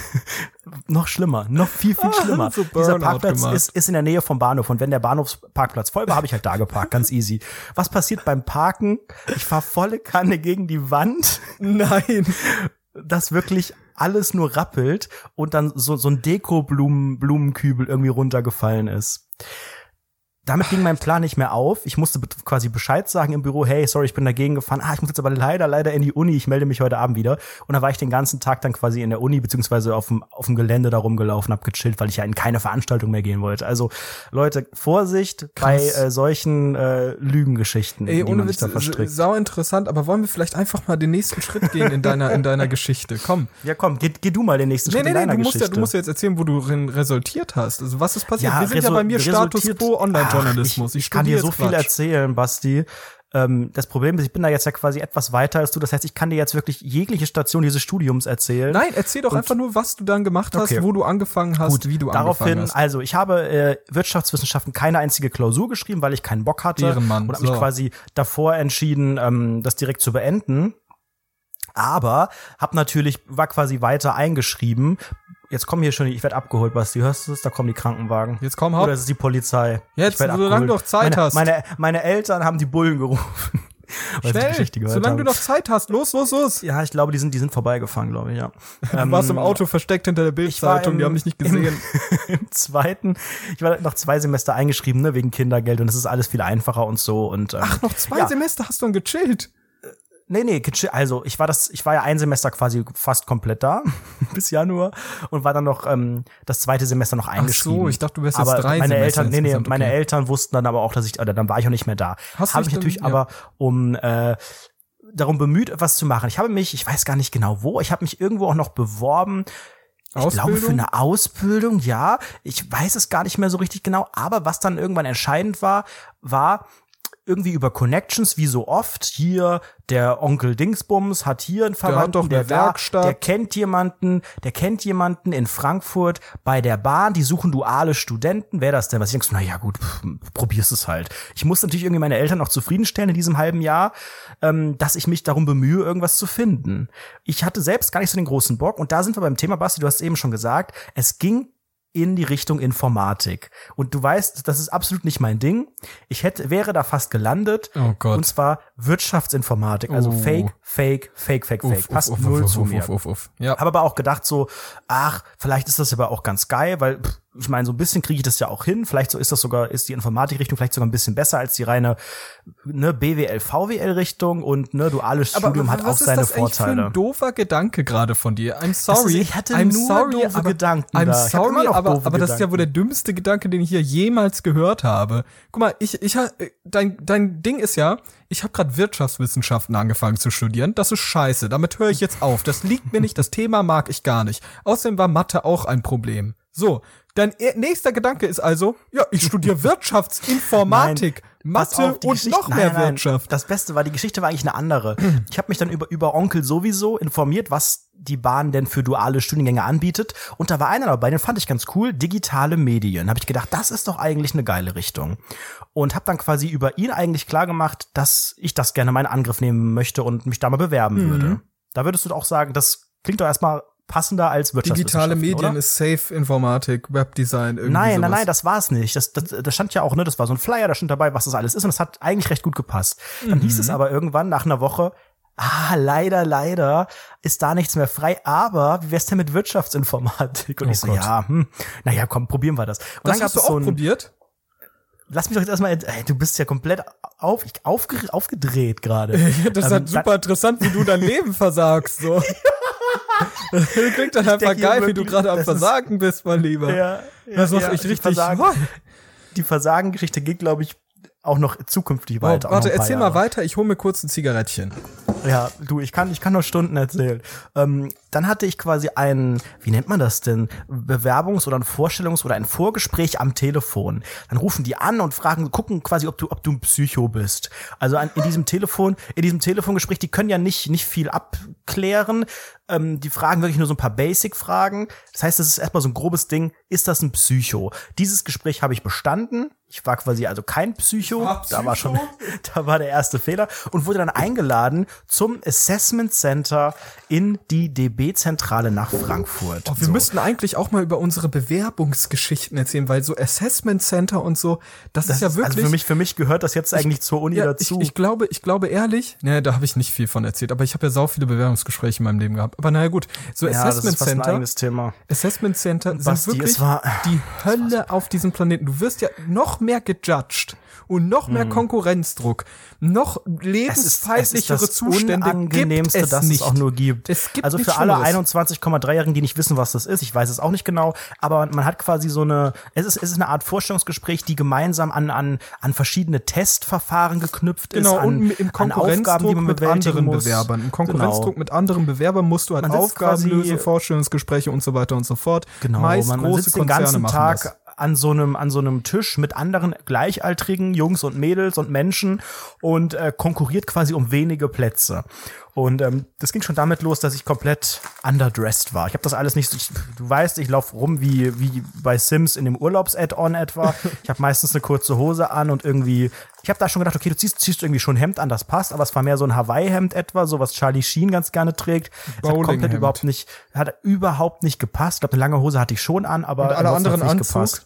noch schlimmer, noch viel, viel schlimmer. so Dieser Parkplatz gemacht. ist, ist in der Nähe vom Bahnhof und wenn der Bahnhofsparkplatz voll war, habe ich halt da geparkt, ganz easy. Was passiert beim Parken? Ich fahr volle Kanne gegen die Wand Nein. dass wirklich alles nur rappelt und dann so, so ein Deko-Blumenkübel irgendwie runtergefallen ist. Damit ging mein Plan nicht mehr auf. Ich musste quasi Bescheid sagen im Büro, hey, sorry, ich bin dagegen gefahren. Ah, ich muss jetzt aber leider, leider in die Uni. Ich melde mich heute Abend wieder. Und dann war ich den ganzen Tag dann quasi in der Uni, beziehungsweise auf dem, auf dem Gelände da rumgelaufen, hab gechillt, weil ich ja in keine Veranstaltung mehr gehen wollte. Also, Leute, Vorsicht bei Krass. äh, solchen äh, Lügengeschichten, Ey, ohne Witz, da verstrickt. sau interessant, aber wollen wir vielleicht einfach mal den nächsten Schritt gehen in deiner, in deiner Geschichte? Komm. Ja, komm, geh, geh du mal den nächsten Nee, Schritt nee, in nee, deiner du musst, ja, Geschichte. du musst ja jetzt erzählen, wo du resultiert hast. Also was ist passiert? wir sind ja resu- bei mir Status Quo Online-Journalismus. Ach, Ich, ich kann dir so jetzt viel Quatsch. erzählen, Basti. Ähm, das Problem ist, ich bin da jetzt ja quasi etwas weiter als du. Das heißt, ich kann dir jetzt wirklich jegliche Station dieses Studiums erzählen. Nein, erzähl doch einfach nur, was du dann gemacht hast, Okay. wo du angefangen hast, wie du Daraufhin, angefangen hast. also ich habe äh, Wirtschaftswissenschaften keine einzige Klausur geschrieben, weil ich keinen Bock hatte Ehrenmann, und habe mich so. quasi davor entschieden, ähm, das direkt zu beenden. Aber habe natürlich war quasi weiter eingeschrieben. Jetzt kommen hier schon, ich werde abgeholt, Basti. Hörst du es? Da kommen die Krankenwagen. Jetzt komm, Oder Haupt. ist es die Polizei? Jetzt, solange du noch Zeit meine, hast. Meine, meine Eltern haben die Bullen gerufen. Schnell, solange du noch Zeit hast. Los, los, los. Ja, ich glaube, die sind, die sind vorbeigefahren, glaube ich, ja. Du warst im Auto versteckt hinter der Bildzeitung, die haben mich nicht gesehen. Im, Im zweiten, ich war noch zwei Semester eingeschrieben, ne, wegen Kindergeld und es ist alles viel einfacher und so und ähm, Ach, noch zwei ja, Semester hast du dann gechillt. Nee, nee, also ich war das, ich war ja ein Semester quasi fast komplett da bis Januar und war dann noch ähm, das zweite Semester noch eingeschrieben. ich dachte, du wärst jetzt aber drei meine Semester Eltern, nee, nee, insgesamt, meine okay. Eltern wussten dann aber auch, dass ich, oder dann war ich auch nicht mehr da. Hast Habe ich natürlich dann- ja. aber um äh, darum bemüht, etwas zu machen. Ich habe mich, ich weiß gar nicht genau wo, ich habe mich irgendwo auch noch beworben. Ich glaube für Ausbildung? eine Ausbildung, ja. Ich weiß es gar nicht mehr so richtig genau, aber was dann irgendwann entscheidend war, war irgendwie über Connections, wie so oft, hier der Onkel Dingsbums hat hier einen Verwandten, doch eine der, da, Werkstatt. der kennt jemanden, der kennt jemanden in Frankfurt bei der Bahn, die suchen duale Studenten. Wer das denn? Was ich denke, na ja gut, pff, probierst es halt. Ich muss natürlich irgendwie meine Eltern noch zufriedenstellen in diesem halben Jahr, ähm, dass ich mich darum bemühe, irgendwas zu finden. Ich hatte selbst gar nicht so den großen Bock und da sind wir beim Thema, Basti, du hast es eben schon gesagt, es ging in die Richtung Informatik. Und du weißt, das ist absolut nicht mein Ding. Ich hätte, wäre da fast gelandet. Oh Gott. Und zwar Wirtschaftsinformatik. Also Oh. Fake, Fake, Fake, Fake, Fake. Passt null zu mir. uff, uff, uff. Ja. Habe aber auch gedacht so, ach, vielleicht ist das aber auch ganz geil, weil pff, ich meine, so ein bisschen kriege ich das ja auch hin. Vielleicht so ist das sogar, ist die Informatikrichtung vielleicht sogar ein bisschen besser als die reine ne, BWL, VWL-Richtung und ne, duales Studium aber hat was auch ist seine das eigentlich Für Vorteile. ein doofer Gedanke gerade von dir. I'm ist- sorry. ich hatte I'm nur sorry, doofe aber, Gedanken I'm da. Sorry, aber, aber das ist ja wohl der dümmste Gedanke, den ich hier jemals gehört habe. Guck mal, ich, ich, äh, dein, dein Ding ist ja, ich habe gerade Wirtschaftswissenschaften angefangen zu studieren. Das ist scheiße. Damit höre ich jetzt auf. Das liegt mir nicht. Das Thema mag ich gar nicht. Außerdem war Mathe auch ein Problem. So, dein e- nächster Gedanke ist also, ja, ich studiere Wirtschaftsinformatik, Pass Mathe auf, und noch nein, mehr nein, nein. Wirtschaft. Das Beste war, die Geschichte war eigentlich eine andere. Ich habe mich dann über, über Onkel sowieso informiert, was die Bahn denn für duale Studiengänge anbietet. Und da war einer dabei, den fand ich ganz cool, digitale Medien. Habe ich gedacht, das ist doch eigentlich eine geile Richtung. Und habe dann quasi über ihn eigentlich klar gemacht, dass ich das gerne in Angriff nehmen möchte und mich da mal bewerben Mhm. würde. Da würdest du auch sagen, das klingt doch erstmal passender als Digitale Wirtschaftswissenschaften, Medien oder? ist Safe Informatik, Webdesign, irgendwie Nein, sowas. nein, nein, das war's nicht. Das, das, das stand ja auch, ne, das war so ein Flyer, da stand dabei, was das alles ist, und das hat eigentlich recht gut gepasst. Dann hieß es Mhm. aber irgendwann nach einer Woche, ah, leider, leider ist da nichts mehr frei, aber wie wär's denn mit Wirtschaftsinformatik? Und Oh ich so, Gott. ja, hm, naja, komm, probieren wir das. Und das dann hast du gab's so auch ein, probiert? lass mich doch jetzt erstmal, ey, du bist ja komplett auf, aufge, aufgedreht gerade. Das ist Ähm, halt super interessant, wie du dein Leben versagst, so. Das klingt dann einfach geil, wie du gerade am Versagen bist, mein Lieber. Ja, Das macht ja, mich die richtig. Versagen, Oh, die Versagen-Geschichte geht, glaube ich, auch noch zukünftig weiter. warte, erzähl Jahre. mal weiter, ich hole mir kurz ein Zigarettchen. Ja, du, ich kann, ich kann noch Stunden erzählen. Ähm, dann hatte ich quasi ein, wie nennt man das denn, Bewerbungs- oder ein Vorstellungs- oder ein Vorgespräch am Telefon. Dann rufen die an und fragen, gucken quasi, ob du, ob du ein Psycho bist. Also an, in diesem Telefon, in diesem Telefongespräch, die können ja nicht, nicht viel abklären. Ähm, die fragen wirklich nur so ein paar Basic-Fragen. Das heißt, das ist erstmal so ein grobes Ding. Ist das ein Psycho? Dieses Gespräch habe ich bestanden. Ich war quasi also kein Psycho. War Da war schon, Psycho? da war der erste Fehler und wurde dann eingeladen zum Assessment Center in die DB-Zentrale nach Frankfurt. Oh, wir So. müssten eigentlich auch mal über unsere Bewerbungsgeschichten erzählen, weil so Assessment Center und so, das, ist ja wirklich. also für mich, für mich gehört das jetzt eigentlich zur Uni ja, dazu. Ich, ich glaube, ich glaube ehrlich, ne, da habe ich nicht viel von erzählt, aber ich habe ja sau viele Bewerbungsgespräche in meinem Leben gehabt. Aber naja gut, so ja, das Assessment ist fast ein Center. eigenes Thema. Assessment Center sind Basti, wirklich es war- die Hölle auf diesem Planeten. Du wirst ja noch mehr gejudged und noch mehr Konkurrenzdruck, noch Hm. Ist, es lebensfeindlichere Zustände gibt es das nicht. es auch nur gibt. Es gibt also für alle Schlimmeres. 21,3-Jährigen, die nicht wissen, was das ist, ich weiß es auch nicht genau, aber man hat quasi so eine, es ist, es ist eine Art Vorstellungsgespräch, die gemeinsam an, an, an verschiedene Testverfahren geknüpft Genau, ist, an, und im Konkurrenzdruck Aufgaben, die man mit anderen muss. Bewerbern. Im Konkurrenzdruck Genau. mit anderen Bewerbern musst du halt Aufgaben lösen, Vorstellungsgespräche und so weiter und so fort. Genau, Meist man, man sitzt den ganzen Tag das. An so einem an so einem Tisch mit anderen gleichaltrigen Jungs und Mädels und Menschen und äh, konkurriert quasi um wenige Plätze. Und ähm, das ging schon damit los, dass ich komplett underdressed war. Ich habe das alles nicht. so- Ich, du weißt, ich laufe rum wie wie bei Sims in dem Urlaubs-Add-on etwa. Ich habe meistens eine kurze Hose an und irgendwie. Ich habe da schon gedacht, okay, du ziehst, ziehst irgendwie schon ein Hemd an, das passt, aber es war mehr so ein Hawaii-Hemd etwa, so was Charlie Sheen ganz gerne trägt. Es hat komplett überhaupt nicht, hat überhaupt nicht gepasst. Ich glaube, eine lange Hose hatte ich schon an, aber Und alle anderen Anzug?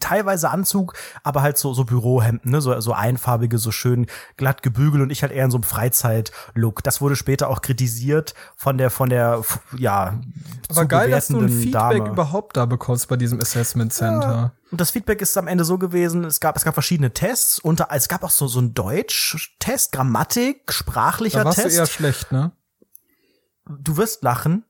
Teilweise Anzug, aber halt so, so Bürohemden, ne, so, so einfarbige, so schön glatt gebügelt und ich halt eher in so einem Freizeit-Look. Das wurde später auch kritisiert von der, von der, ja, Aber geil, dass du ein Feedback Dame. überhaupt da bekommst bei diesem Assessment Center. Und das Feedback ist am Ende so gewesen, es gab, es gab verschiedene Tests, unter, es gab auch so, so einen Deutsch-Test, Grammatik, sprachlicher Da warst Test. du eher schlecht, ne? du wirst lachen.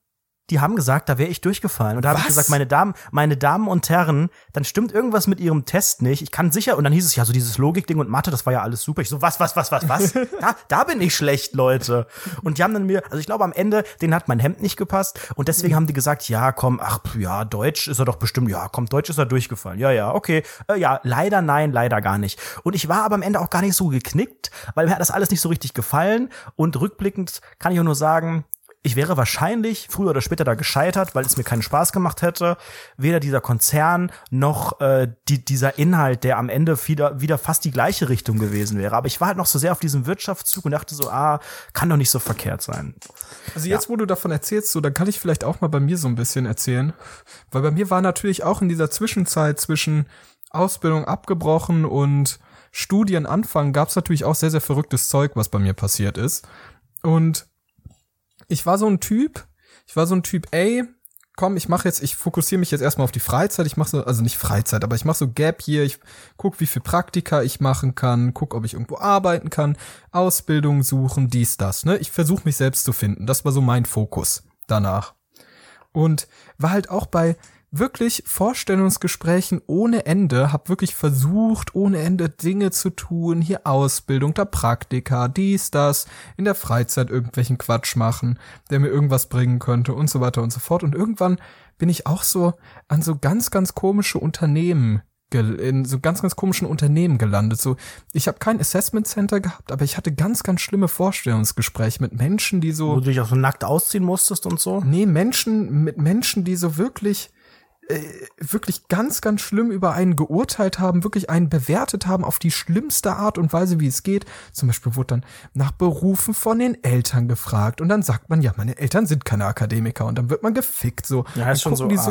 Die haben gesagt, da wäre ich durchgefallen. Und da habe ich gesagt, meine Damen, meine Damen und Herren, dann stimmt irgendwas mit ihrem Test nicht. Ich kann sicher, und dann hieß es ja so dieses Logikding und Mathe, das war ja alles super. Ich so, was, was, was, was, was? da, da bin ich schlecht, Leute. Und die haben dann mir, also ich glaube am Ende, denen hat mein Hemd nicht gepasst. Und deswegen haben die gesagt, ja, komm, ach, ja, Deutsch ist er doch bestimmt, ja, komm, Deutsch ist er durchgefallen. Ja, ja, okay. Äh, ja, leider nein, leider gar nicht. Und ich war aber am Ende auch gar nicht so geknickt, weil mir hat das alles nicht so richtig gefallen. Und rückblickend kann ich auch nur sagen, ich wäre wahrscheinlich früher oder später da gescheitert, weil es mir keinen Spaß gemacht hätte. Weder dieser Konzern noch äh, die, dieser Inhalt, der am Ende wieder, wieder fast die gleiche Richtung gewesen wäre. Aber ich war halt noch so sehr auf diesem Wirtschaftszug und dachte so, ah, kann doch nicht so verkehrt sein. Also jetzt, wo du davon erzählst, so, dann kann ich vielleicht auch mal bei mir so ein bisschen erzählen. Weil bei mir war natürlich auch in dieser Zwischenzeit zwischen Ausbildung abgebrochen und Studienanfang gab es natürlich auch sehr, sehr verrücktes Zeug, was bei mir passiert ist. Und ich war so ein Typ, ich war so ein Typ, ey, komm, ich mache jetzt, ich fokussiere mich jetzt erstmal auf die Freizeit. Ich mache so, also nicht Freizeit, aber ich mache so Gap hier. Ich guck, wie viel Praktika ich machen kann, guck, ob ich irgendwo arbeiten kann, Ausbildung suchen, dies, das. Ne, ich versuche mich selbst zu finden. Das war so mein Fokus danach. Und war halt auch bei wirklich Vorstellungsgesprächen ohne Ende, hab wirklich versucht, ohne Ende Dinge zu tun, hier Ausbildung, da Praktika, dies, das, in der Freizeit irgendwelchen Quatsch machen, der mir irgendwas bringen könnte und so weiter und so fort. Und irgendwann bin ich auch so an so ganz, ganz komische Unternehmen in so ganz, ganz komischen Unternehmen gelandet. So, ich habe kein Assessment Center gehabt, aber ich hatte ganz, ganz schlimme Vorstellungsgespräche mit Menschen, die so. Wo du dich auch so nackt ausziehen musstest und so? Nee, Menschen, mit Menschen, die so wirklich äh, wirklich ganz, ganz schlimm über einen geurteilt haben, wirklich einen bewertet haben auf die schlimmste Art und Weise, wie es geht. Zum Beispiel wurde dann nach Berufen von den Eltern gefragt und dann sagt man, ja, meine Eltern sind keine Akademiker und dann wird man gefickt so. Ja, ist schon so, so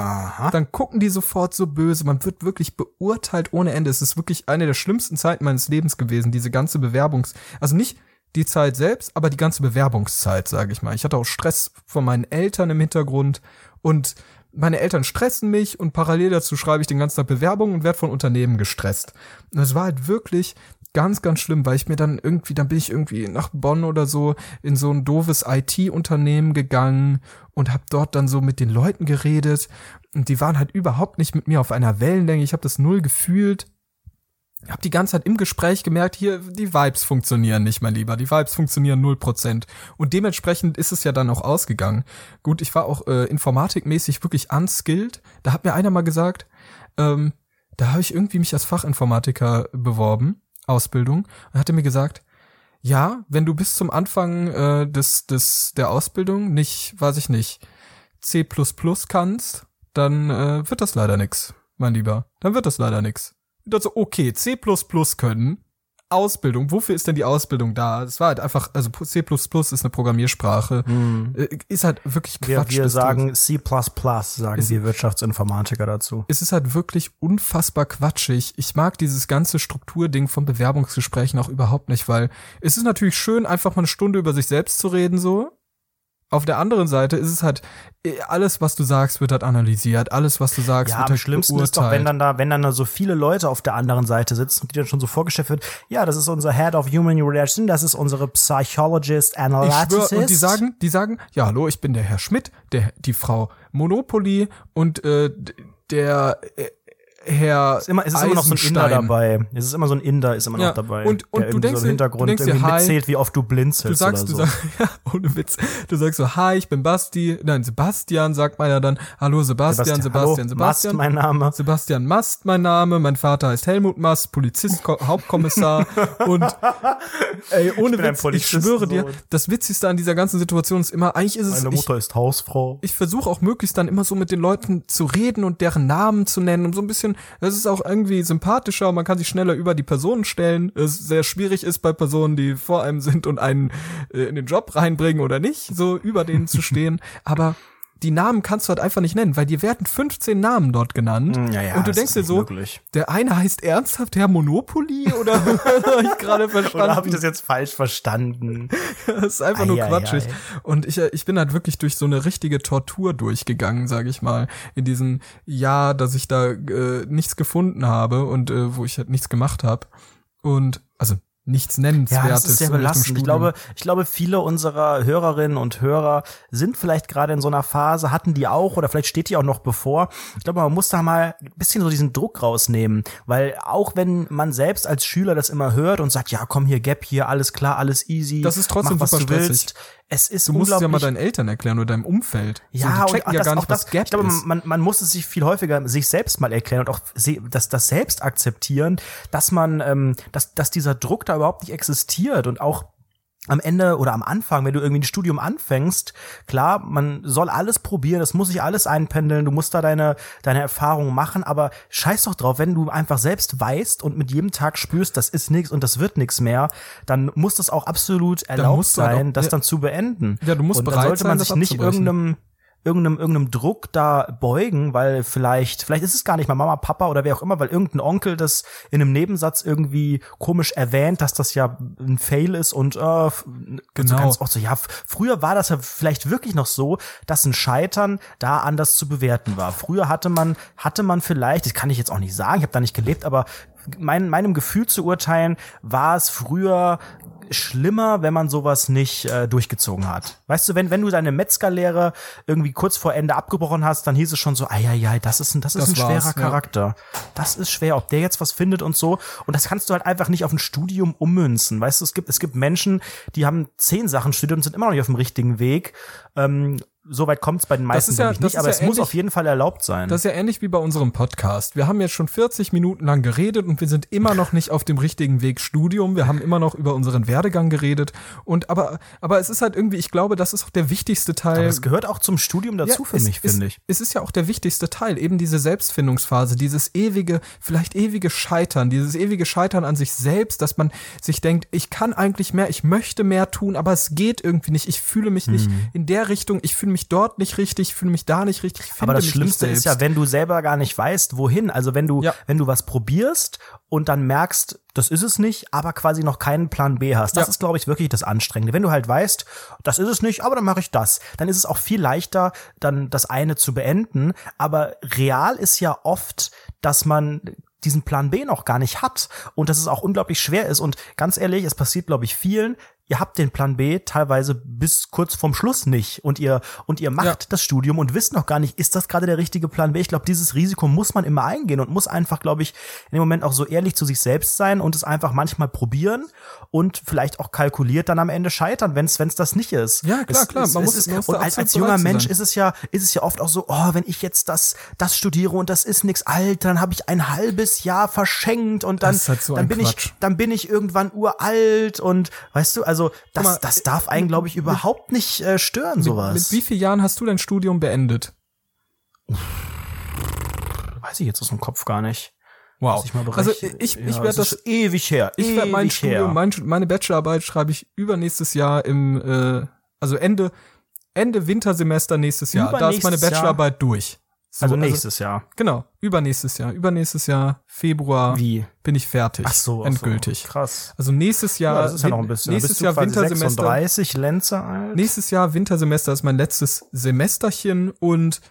dann gucken die sofort so böse. Man wird wirklich beurteilt ohne Ende. Es ist wirklich eine der schlimmsten Zeiten meines Lebens gewesen, diese ganze Bewerbungs, also nicht die Zeit selbst, aber die ganze Bewerbungszeit, sage ich mal. Ich hatte auch Stress von meinen Eltern im Hintergrund und meine Eltern stressen mich und parallel dazu schreibe ich den ganzen Tag Bewerbungen und werde von Unternehmen gestresst. Und das war halt wirklich ganz, ganz schlimm, weil ich mir dann irgendwie, dann bin ich irgendwie nach Bonn oder so in so ein doofes IT-Unternehmen gegangen und habe dort dann so mit den Leuten geredet und die waren halt überhaupt nicht mit mir auf einer Wellenlänge. Ich habe das null gefühlt habe die ganze Zeit im Gespräch gemerkt, hier, die Vibes funktionieren nicht, mein Lieber. Die Vibes funktionieren null Prozent. Und dementsprechend ist es ja dann auch ausgegangen. Gut, ich war auch äh, informatikmäßig wirklich unskilled. Da hat mir einer mal gesagt, ähm, da habe ich irgendwie mich als Fachinformatiker beworben, Ausbildung, und hatte mir gesagt, ja, wenn du bis zum Anfang äh, des, des der Ausbildung nicht, weiß ich nicht, C++ kannst, dann äh, wird das leider nix, mein Lieber. Dann wird das leider nix dachte so, okay, C++ können, Ausbildung, wofür ist denn die Ausbildung da? Das war halt einfach, also C++ ist eine Programmiersprache, hm. ist halt wirklich Quatsch. Wir, wir sagen C++, sagen ist, wir Wirtschaftsinformatiker dazu. Es ist halt wirklich unfassbar quatschig. Ich mag dieses ganze Strukturding von Bewerbungsgesprächen auch überhaupt nicht, weil es ist natürlich schön, einfach mal eine Stunde über sich selbst zu reden, so. Auf der anderen Seite ist es halt, äh, alles, was du sagst, wird halt analysiert. Alles, was du sagst, ja, wird am halt schlimmsten beurteilt. ist doch, wenn dann da, wenn dann da so viele Leute auf der anderen Seite sitzen und die dann schon so vorgestellt wird, ja, das ist unser Head of Human Relations, das ist unsere Psychologist, Analyticist. und die sagen, die sagen, ja, hallo, ich bin der Herr Schmidt, der, die Frau Monopoly und äh, der äh, Herr es ist immer, es ist immer noch so ein Inder dabei. Es ist immer so ein Inder ist immer ja, noch dabei. Und, und du denkst, so im Hintergrund du denkst irgendwie hi, mitzählt, wie oft du blinzelst du sagst, oder so. Du sagst, ja, ohne Witz. Du sagst so, hi, ich bin Basti. Nein, Sebastian sagt man ja dann. Hallo Sebastian, Sebastian, Sebastian. Hallo, Sebastian. Mast mein Name. Sebastian Mast mein Name. Mein Vater heißt Helmut Mast, Polizist, Hauptkommissar. und ey, ohne ich Witz, ich schwöre dir, das Witzigste an dieser ganzen Situation ist immer, eigentlich ist es. Meine Mutter ich, ist Hausfrau. Ich versuche auch möglichst dann immer so mit den Leuten zu reden und deren Namen zu nennen, um so ein bisschen, das ist auch irgendwie sympathischer, man kann sich schneller über die Personen stellen. Es sehr schwierig ist bei Personen, die vor einem sind und einen äh, in den Job reinbringen oder nicht, so über denen zu stehen. Aber die Namen kannst du halt einfach nicht nennen, weil dir werden 15 Namen dort genannt. Hm, Ja, ja, und du denkst dir so, möglich. der eine heißt ernsthaft Herr Monopoly oder habe ich gerade verstanden? Oder habe ich das jetzt falsch verstanden? Das ist einfach nur Ei, ei, quatschig. ei. Und ich, äh, ich bin halt wirklich durch so eine richtige Tortur durchgegangen, sage ich mal, in diesem Jahr, dass ich da äh, nichts gefunden habe und äh, wo ich halt nichts gemacht habe. Und also nichts Ja, nennenswertes. das ist sehr belastend. Ich glaube, ich glaube, viele unserer Hörerinnen und Hörer sind vielleicht gerade in so einer Phase, hatten die auch oder vielleicht steht die auch noch bevor. Ich glaube, man muss da mal ein bisschen so diesen Druck rausnehmen, weil auch wenn man selbst als Schüler das immer hört und sagt, ja, komm hier, Gap hier, alles klar, alles easy, Das ist trotzdem mach, was super du willst. Es ist Du musst es ja mal deinen Eltern erklären oder deinem Umfeld. ja, so, die und ja das, gar nicht, auch das, was Gap ich glaube, ist. man, man muss es sich viel häufiger sich selbst mal erklären und auch das, das selbst akzeptieren, dass man, ähm, dass, dass dieser Druck da überhaupt nicht existiert und auch am Ende oder am Anfang, wenn du irgendwie ein Studium anfängst, klar, man soll alles probieren, das muss sich alles einpendeln, du musst da deine, deine Erfahrungen machen, aber scheiß doch drauf, wenn du einfach selbst weißt und mit jedem Tag spürst, das ist nichts und das wird nichts mehr, dann muss das auch absolut erlaubt halt sein, auch- das ja. dann zu beenden. Ja, du musst und dann bereit sollte man sein, sich nicht irgendeinem irgendeinem, irgendeinem Druck da beugen, weil vielleicht, vielleicht ist es gar nicht mal Mama, Papa oder wer auch immer, weil irgendein Onkel das in einem Nebensatz irgendwie komisch erwähnt, dass das ja ein Fail ist und äh, genau. so ganz auch so, ja, früher war das ja vielleicht wirklich noch so, dass ein Scheitern da anders zu bewerten war. Früher hatte man, hatte man vielleicht, das kann ich jetzt auch nicht sagen, ich habe da nicht gelebt, aber mein, meinem Gefühl zu urteilen, war es früher schlimmer, wenn man sowas nicht äh, durchgezogen hat. Weißt du, wenn, wenn du deine Metzgerlehre irgendwie kurz vor Ende abgebrochen hast, dann hieß es schon so, ja, ja, das ist ein, das ist das ein schwerer Charakter. Ja. Das ist schwer, ob der jetzt was findet und so. Und das kannst du halt einfach nicht auf ein Studium ummünzen. Weißt du, es gibt, es gibt Menschen, die haben zehn Sachen studiert und sind immer noch nicht auf dem richtigen Weg. Ähm, so weit kommt es bei den meisten ja, nicht, aber ja es ähnlich, muss auf jeden Fall erlaubt sein. Das ist ja ähnlich wie bei unserem Podcast. Wir haben jetzt schon 40 Minuten lang geredet und wir sind immer noch nicht auf dem richtigen Weg Studium. Wir haben immer noch über unseren Werdegang geredet und aber aber es ist halt irgendwie, ich glaube, das ist auch der wichtigste Teil. Aber es gehört auch zum Studium dazu ja, für es, mich, finde ich. Es ist ja auch der wichtigste Teil, eben diese Selbstfindungsphase, dieses ewige, vielleicht ewige Scheitern, dieses ewige Scheitern an sich selbst, dass man sich denkt, ich kann eigentlich mehr, ich möchte mehr tun, aber es geht irgendwie nicht. Ich fühle mich hm. nicht in der Richtung, ich fühle mich dort nicht richtig, fühle mich da nicht richtig. Aber das Schlimmste ist ja, wenn du selber gar nicht weißt, wohin. Also wenn du, ja. wenn du was probierst und dann merkst, das ist es nicht, aber quasi noch keinen Plan B hast. Das ja. ist, glaube ich, wirklich das Anstrengende. Wenn du halt weißt, das ist es nicht, aber dann mache ich das, dann ist es auch viel leichter, dann das eine zu beenden. Aber real ist ja oft, dass man diesen Plan B noch gar nicht hat und dass es auch unglaublich schwer ist. Und ganz ehrlich, es passiert, glaube ich, vielen, ihr habt den Plan B teilweise bis kurz vorm Schluss nicht und ihr und ihr macht ja. das Studium und wisst noch gar nicht, ist das gerade der richtige Plan B? Ich glaube, dieses Risiko muss man immer eingehen und muss einfach, glaube ich, in dem Moment auch so ehrlich zu sich selbst sein und es einfach manchmal probieren und vielleicht auch kalkuliert dann am Ende scheitern, wenn es wenn es das nicht ist. Ja, klar, es, klar, man muss, es ist, und als, als junger Mensch ist es ja ist es ja oft auch so, oh, wenn ich jetzt das das studiere und das ist nix alt, dann habe ich ein halbes Jahr verschenkt und dann halt so dann bin Quatsch. ich dann bin ich irgendwann uralt und weißt du, also das, mal, das darf einen, glaube ich, überhaupt mit, nicht äh, stören, mit, sowas. Mit wie vielen Jahren hast du dein Studium beendet? Weiß ich jetzt aus dem Kopf gar nicht. Wow. Ich also ich, ich ja, werde das ewig her. Ich werde mein Studium, mein, meine Bachelorarbeit schreibe ich übernächstes Jahr im, äh, also Ende, Ende Wintersemester nächstes Jahr. Da ist meine Bachelorarbeit Jahr? durch. So, also, also nächstes also, Jahr. Genau, übernächstes Jahr. Übernächstes Jahr, Februar. Wie? Bin ich fertig. Ach so, endgültig. So, krass. Also nächstes Jahr. Ja, das ist ja noch ein bisschen. Nächstes Jahr Wintersemester. 36 Lenze alt. Nächstes Jahr Wintersemester ist mein letztes Semesterchen und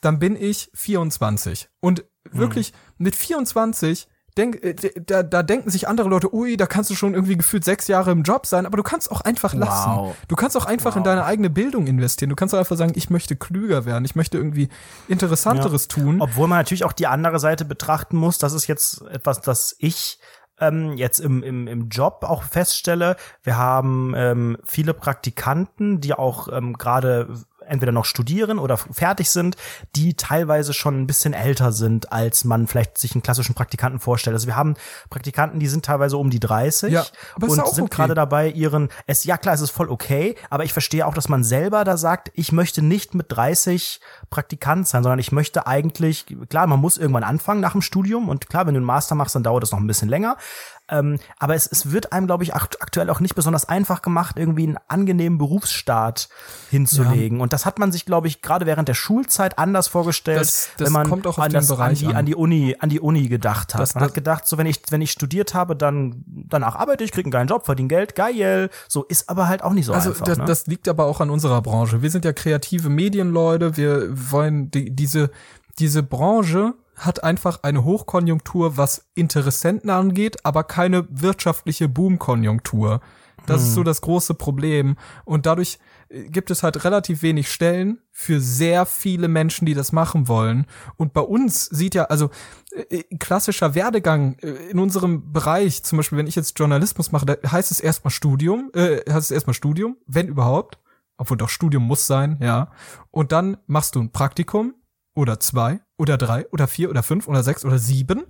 dann bin ich 24. Und wirklich hm. mit 24 denk, äh, da, da denken sich andere Leute, ui, da kannst du schon irgendwie gefühlt sechs Jahre im Job sein, aber du kannst auch einfach lassen. Wow. Du kannst auch einfach wow. in deine eigene Bildung investieren. Du kannst auch einfach sagen, ich möchte klüger werden, ich möchte irgendwie Interessanteres ja. tun. Obwohl man natürlich auch die andere Seite betrachten muss. Das ist jetzt etwas, das ich ähm, jetzt im, im, im Job auch feststelle. Wir haben ähm, viele Praktikanten, die auch ähm, gerade entweder noch studieren oder fertig sind, die teilweise schon ein bisschen älter sind, als man vielleicht sich einen klassischen Praktikanten vorstellt. Also wir haben Praktikanten, die sind teilweise um die 30 ja, und sind okay. gerade dabei ihren, es, ja klar, es ist voll okay, aber ich verstehe auch, dass man selber da sagt, ich möchte nicht mit 30 Praktikant sein, sondern ich möchte eigentlich, klar, man muss irgendwann anfangen nach dem Studium und klar, wenn du einen Master machst, dann dauert das noch ein bisschen länger, ähm, aber es, es wird einem, glaube ich, aktuell auch nicht besonders einfach gemacht, irgendwie einen angenehmen Berufsstart hinzulegen. Ja. Und das hat man sich, glaube ich, gerade während der Schulzeit anders vorgestellt, das, das wenn man kommt auch an, das, an, die, an die Uni, an die Uni gedacht hat. Das, man hat gedacht, so wenn ich, wenn ich studiert habe, dann danach arbeite ich, kriege einen geilen Job, verdiene Geld, geil. So ist aber halt auch nicht so also einfach. Das, ne? das liegt aber auch an unserer Branche. Wir sind ja kreative Medienleute. Wir wollen die, diese diese Branche hat einfach eine Hochkonjunktur, was Interessenten angeht, aber keine wirtschaftliche Boomkonjunktur. Das hm. ist so das große Problem. Und dadurch äh, gibt es halt relativ wenig Stellen für sehr viele Menschen, die das machen wollen. Und bei uns sieht ja, also äh, klassischer Werdegang äh, in unserem Bereich, zum Beispiel, wenn ich jetzt Journalismus mache, da heißt es erstmal Studium, äh, heißt es erstmal Studium, wenn überhaupt. Obwohl doch Studium muss sein, ja. Und dann machst du ein Praktikum oder zwei oder drei oder vier oder fünf oder sechs oder sieben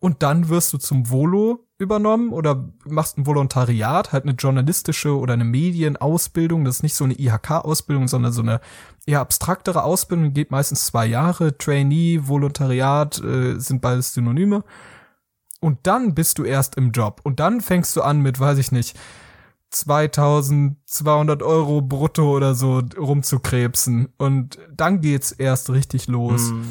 und dann wirst du zum Volo übernommen oder machst ein Volontariat, halt eine journalistische oder eine Medienausbildung. Das ist nicht so eine IHK-Ausbildung, sondern so eine eher abstraktere Ausbildung, geht meistens zwei Jahre. Trainee, Volontariat äh, sind beides Synonyme. Und dann bist du erst im Job. Und dann fängst du an mit, weiß ich nicht, 2200 Euro brutto oder so rumzukrebsen. Und dann geht's erst richtig los. Hm,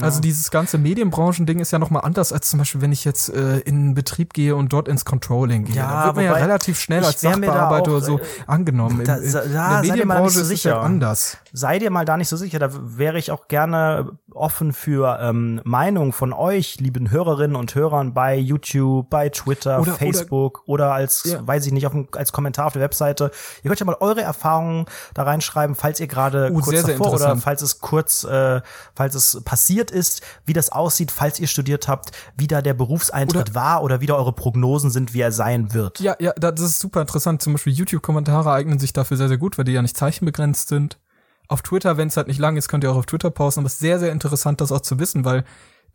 Also dieses ganze Medienbranchending ist ja noch mal anders als zum Beispiel, wenn ich jetzt äh, in einen Betrieb gehe und dort ins Controlling gehe. Ja, da wird man ja relativ schnell als Sachbearbeiter auch, oder so äh, angenommen. da- In, in, da- in da der Medienbranche so ist es sicher. ja anders. Sei dir mal da nicht so sicher, da wäre ich auch gerne offen für ähm, Meinung von euch, lieben Hörerinnen und Hörern bei YouTube, bei Twitter, Oder- Facebook oder, als, Ja. weiß ich nicht, auf, dem- als Kommentar auf der Webseite. Ihr könnt ja mal eure Erfahrungen da reinschreiben, falls ihr gerade Oh, kurz sehr, sehr davor oder interessant. falls es kurz, äh, falls es passiert ist, wie das aussieht, falls ihr studiert habt, wie da der Berufseintritt Oder- war oder wie da eure Prognosen sind, wie er sein wird. Ja, ja, das ist super interessant. Zum Beispiel YouTube-Kommentare eignen sich dafür sehr, sehr gut, weil die ja nicht zeichenbegrenzt sind. Auf Twitter, wenn es halt nicht lang ist, könnt ihr auch auf Twitter posten. Aber es ist sehr, sehr interessant, das auch zu wissen, weil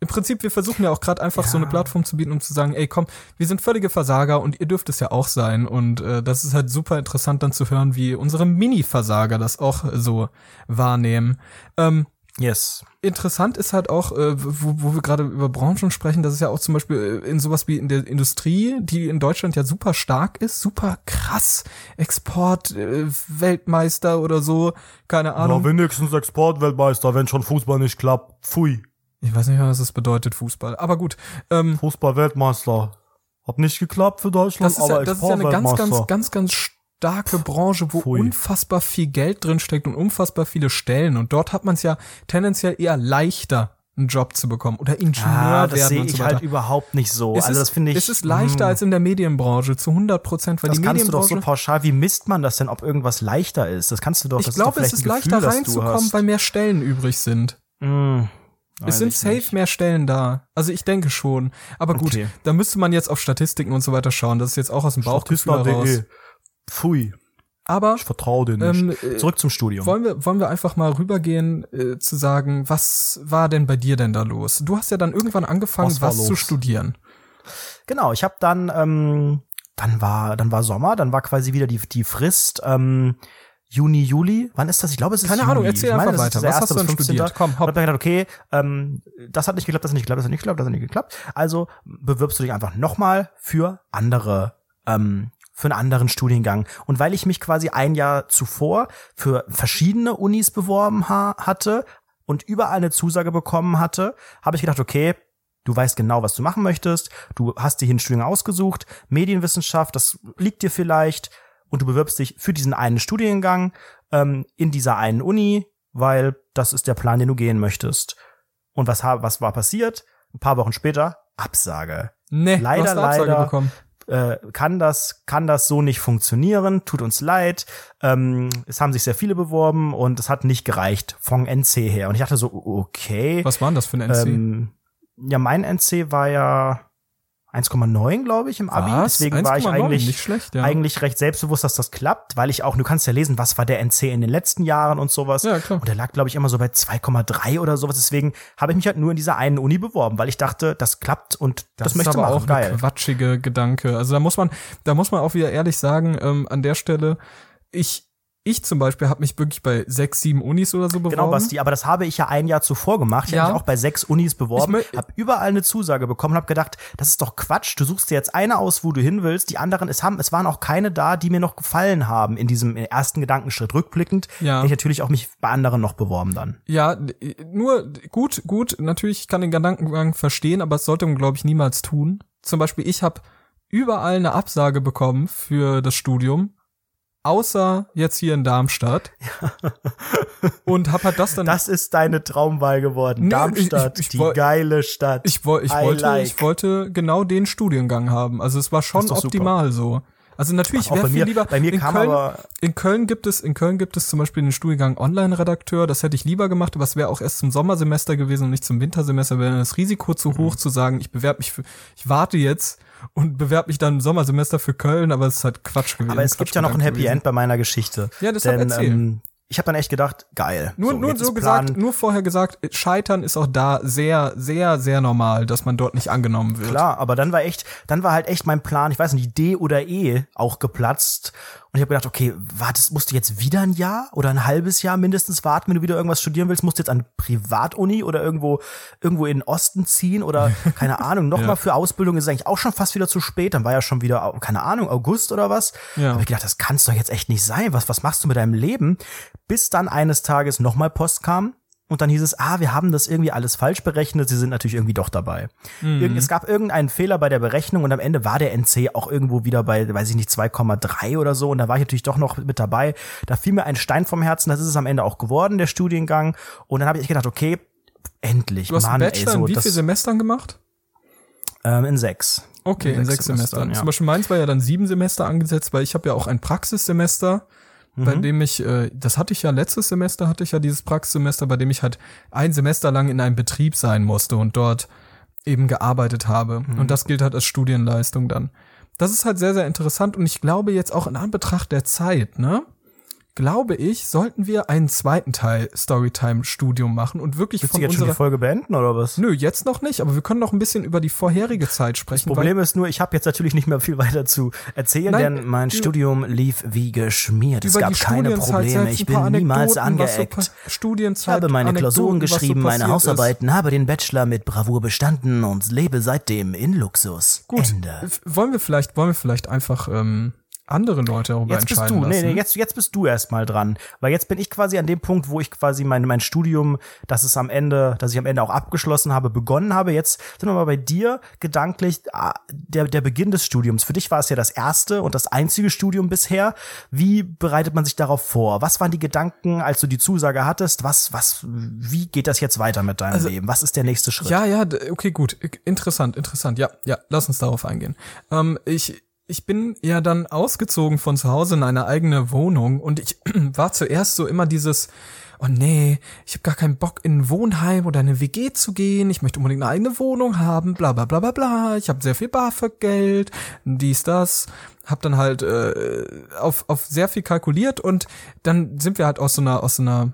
im Prinzip, wir versuchen ja auch gerade einfach so eine Plattform zu bieten, um zu sagen, ey, komm, wir sind völlige Versager und ihr dürft es ja auch sein. Und äh, das ist halt super interessant dann zu hören, wie unsere Mini-Versager das auch so wahrnehmen. Ähm, Yes. interessant ist halt auch, äh, wo, wo wir gerade über Branchen sprechen, dass es ja auch zum Beispiel äh, in sowas wie in der Industrie, die in Deutschland ja super stark ist, super krass, Export, äh, Weltmeister oder so, keine Ahnung. wenigstens Exportweltmeister, wenn schon Fußball nicht klappt. Pfui. ich weiß nicht mehr, was das bedeutet, Fußball. Aber gut, ähm, Fußball-Weltmeister. Hat nicht geklappt für Deutschland, das ist, ja, das ist ja eine ganz, ganz, ganz, ganz starke Branche, wo Pfui. unfassbar viel Geld drin steckt und unfassbar viele Stellen. Und dort hat man es ja tendenziell eher leichter, einen Job zu bekommen oder Ingenieur Ah, das werden sehe und so ich weiter. halt überhaupt nicht so. Es also ist, das finde ich. Es ist leichter hm, als in der Medienbranche zu 100 Prozent, weil Das die kannst du doch Medienbranche. so pauschal. Wie misst man das denn, ob irgendwas leichter ist? Das kannst du doch. ich das glaube, es ist leichter Gefühl, das du reinzukommen, weil mehr Stellen übrig sind. Hm, Es sind safe nicht. mehr Stellen da. Also ich denke schon. Aber gut, Okay. da müsste man jetzt auf Statistiken und so weiter schauen. Das ist jetzt auch aus dem Bauchgefühl heraus. Pfui, Aber ich vertraue dir nicht. ähm, äh, Zurück zum Studium. wollen wir, wollen wir einfach mal rübergehen, äh, zu sagen, was war denn bei dir denn da los? Du hast ja dann irgendwann angefangen, Was was, zu studieren. Genau, ich habe dann, ähm, dann war, dann war Sommer, dann war quasi wieder die, die Frist, ähm, Juni, Juli. Wann ist das? Ich glaube, es ist Keine Juni. Ahnung, erzähl ich meine, einfach weiter. Was erste hast du denn 15. studiert? Komm, Und hopp. hab mir gedacht, okay, ähm, das hat nicht geklappt, das hat nicht geklappt, das hat nicht geklappt, das hat nicht geklappt. Also bewirbst du dich einfach nochmal für andere, ähm, für einen anderen Studiengang. Und weil ich mich quasi ein Jahr zuvor für verschiedene Unis beworben ha hatte und überall eine Zusage bekommen hatte, habe ich gedacht, okay, Du weißt genau, was du machen möchtest. Du hast dir hier einen Studiengang ausgesucht. Medienwissenschaft, das liegt dir vielleicht. Und du bewirbst dich für diesen einen Studiengang ähm, in dieser einen Uni, weil das ist der Plan, den du gehen möchtest. Und was, was war passiert? Ein paar Wochen später, Absage. Nee, Leider, du hast eine Absage leider. bekommen. Äh, kann das, kann das so nicht funktionieren? Tut uns leid. Ähm, es haben sich sehr viele beworben und es hat nicht gereicht vom NC her. Und ich dachte so, okay. Was war denn das für ein NC? Ähm, ja, mein NC war ja 1,9, glaube ich, im Abi. Was? Deswegen war ich 1,9? eigentlich, nicht schlecht, ja. eigentlich recht selbstbewusst, dass das klappt, weil ich auch, du kannst ja lesen, was war der NC in den letzten Jahren und sowas. Ja, klar. Und der lag, glaube ich, immer so bei 2,3 oder sowas. Deswegen habe ich mich halt nur in dieser einen Uni beworben, weil ich dachte, das klappt und das, Das, möchte ist aber machen. auch Geil. ein quatschige Gedanke. Also da muss man, da muss man auch wieder ehrlich sagen, ähm, an der Stelle, ich, ich zum Beispiel habe mich wirklich bei sechs, sieben Unis oder so beworben. Genau, Basti, aber das habe ich ja ein Jahr zuvor gemacht. Ich Ja. habe mich auch bei sechs Unis beworben, habe überall eine Zusage bekommen und habe gedacht, das ist doch Quatsch. Du suchst dir jetzt eine aus, wo du hin willst. Die anderen, es haben, es waren auch keine da, die mir noch gefallen haben in diesem ersten Gedankenschritt. Rückblickend, Ja. ich natürlich auch mich bei anderen noch beworben dann. Ja, nur gut, gut, natürlich ich kann den Gedankengang verstehen, aber das sollte man, glaube ich, niemals tun. Zum Beispiel, ich habe überall eine Absage bekommen für das Studium, außer jetzt hier in Darmstadt. Und hab halt das dann. Das ist deine Traumwahl geworden. Nee, Darmstadt, ich- ich- ich die geile Stadt. ich, woll, ich I wollte, like. ich wollte genau den Studiengang haben. Also es war schon doch super. optimal so. Also natürlich wäre viel mir- lieber. bei mir in kam Köln, aber- in Köln gibt es in Köln gibt es zum Beispiel den Studiengang Online-Redakteur. Das hätte ich lieber gemacht, aber es wäre auch erst zum Sommersemester gewesen und nicht zum Wintersemester. Wäre das Risiko zu Mhm. hoch zu sagen, ich bewerbe mich für, ich warte jetzt und bewerbe mich dann im Sommersemester für Köln, aber es ist halt Quatsch gewesen. aber es gibt ja noch ein Happy Quatschgedanke End bei meiner Geschichte. Ja, deshalb Denn, ähm, ich habe dann echt gedacht, geil. Nur, nur jetzt so gesagt, Plan- nur vorher gesagt, Scheitern ist auch da sehr, sehr, sehr normal, dass man dort nicht angenommen wird. Klar, aber dann war echt, dann war halt echt mein Plan, ich weiß nicht, D oder E auch geplatzt. Und ich habe gedacht, okay, wartest, musst du jetzt wieder ein Jahr oder ein halbes Jahr mindestens warten, wenn du wieder irgendwas studieren willst? Musst du jetzt an Privatuni oder irgendwo, irgendwo in den Osten ziehen oder keine Ahnung, nochmal Ja. für Ausbildung ist eigentlich auch schon fast wieder zu spät. Dann war ja schon wieder, keine Ahnung, August oder was. Ja. Hab ich gedacht, das kann's doch jetzt echt nicht sein. Was, was machst du mit deinem Leben? Bis dann eines Tages nochmal Post kam. Und dann hieß es, ah, wir haben das irgendwie alles falsch berechnet, sie sind natürlich irgendwie doch dabei. Mhm. Es gab irgendeinen Fehler bei der Berechnung und am Ende war der NC auch irgendwo wieder bei, weiß ich nicht, 2,3 oder so. Und da war ich natürlich doch noch mit dabei. Da fiel mir ein Stein vom Herzen, das ist es am Ende auch geworden, der Studiengang. Und dann habe ich gedacht, okay, endlich, Du hast Mann, einen Bachelor ey, so, in wie das, vielen Semestern gemacht? ähm, in sechs. Okay, in, sechs, Semestern. ja. Zum Beispiel meins war ja dann sieben Semester angesetzt, weil ich habe ja auch ein Praxissemester, bei Mhm. dem ich, äh, das hatte ich ja letztes Semester, hatte ich ja dieses Praxissemester, bei dem ich halt ein Semester lang in einem Betrieb sein musste und dort eben gearbeitet habe. Mhm. Und das gilt halt als Studienleistung dann. Das ist halt sehr, sehr interessant und ich glaube jetzt auch in Anbetracht der Zeit, ne? Glaube ich, sollten wir einen zweiten Teil Storytime-Studium machen und wirklich Willst von du jetzt schon die unserer. Folge beenden oder was? Nö, jetzt noch nicht, aber wir können noch ein bisschen über die vorherige Zeit sprechen. Das Problem ist nur, ich habe jetzt natürlich nicht mehr viel weiter zu erzählen, Nein, denn mein Studium lief wie geschmiert. Es gab keine Studienzeit Probleme, ich bin niemals was so angeeckt. pa- Ich Studienzeit, habe meine Klausuren Anekdoten, so geschrieben, meine passiert ist. Hausarbeiten, habe den Bachelor mit Bravour bestanden und lebe seitdem in Luxus. Gut, Ende. wollen wir vielleicht, wollen wir vielleicht einfach ähm, andere Leute darüber Jetzt bist entscheiden du, nee, lassen? nee, jetzt, jetzt bist du erstmal dran. Weil jetzt bin ich quasi an dem Punkt, wo ich quasi mein, mein Studium, das es am Ende, dass ich am Ende auch abgeschlossen habe, begonnen habe. Jetzt sind wir mal bei dir gedanklich, ah, der, der Beginn des Studiums. Für dich war es ja das erste und das einzige Studium bisher. Wie bereitet man sich darauf vor? Was waren die Gedanken, als du die Zusage hattest? Was, was, wie geht das jetzt weiter mit deinem Leben? Was ist der nächste Schritt? Ja, ja, okay, gut. Interessant, interessant. Ja, ja, lass uns darauf eingehen. Ähm, ich, ich bin ja dann ausgezogen von zu Hause in eine eigene Wohnung und ich war zuerst so immer dieses, oh nee, ich habe gar keinen Bock in ein Wohnheim oder eine WG zu gehen, ich möchte unbedingt eine eigene Wohnung haben, bla bla bla bla bla, ich habe sehr viel BAföG-Geld, dies, das, hab dann halt äh, auf, auf sehr viel kalkuliert und dann sind wir halt aus so einer, aus so einer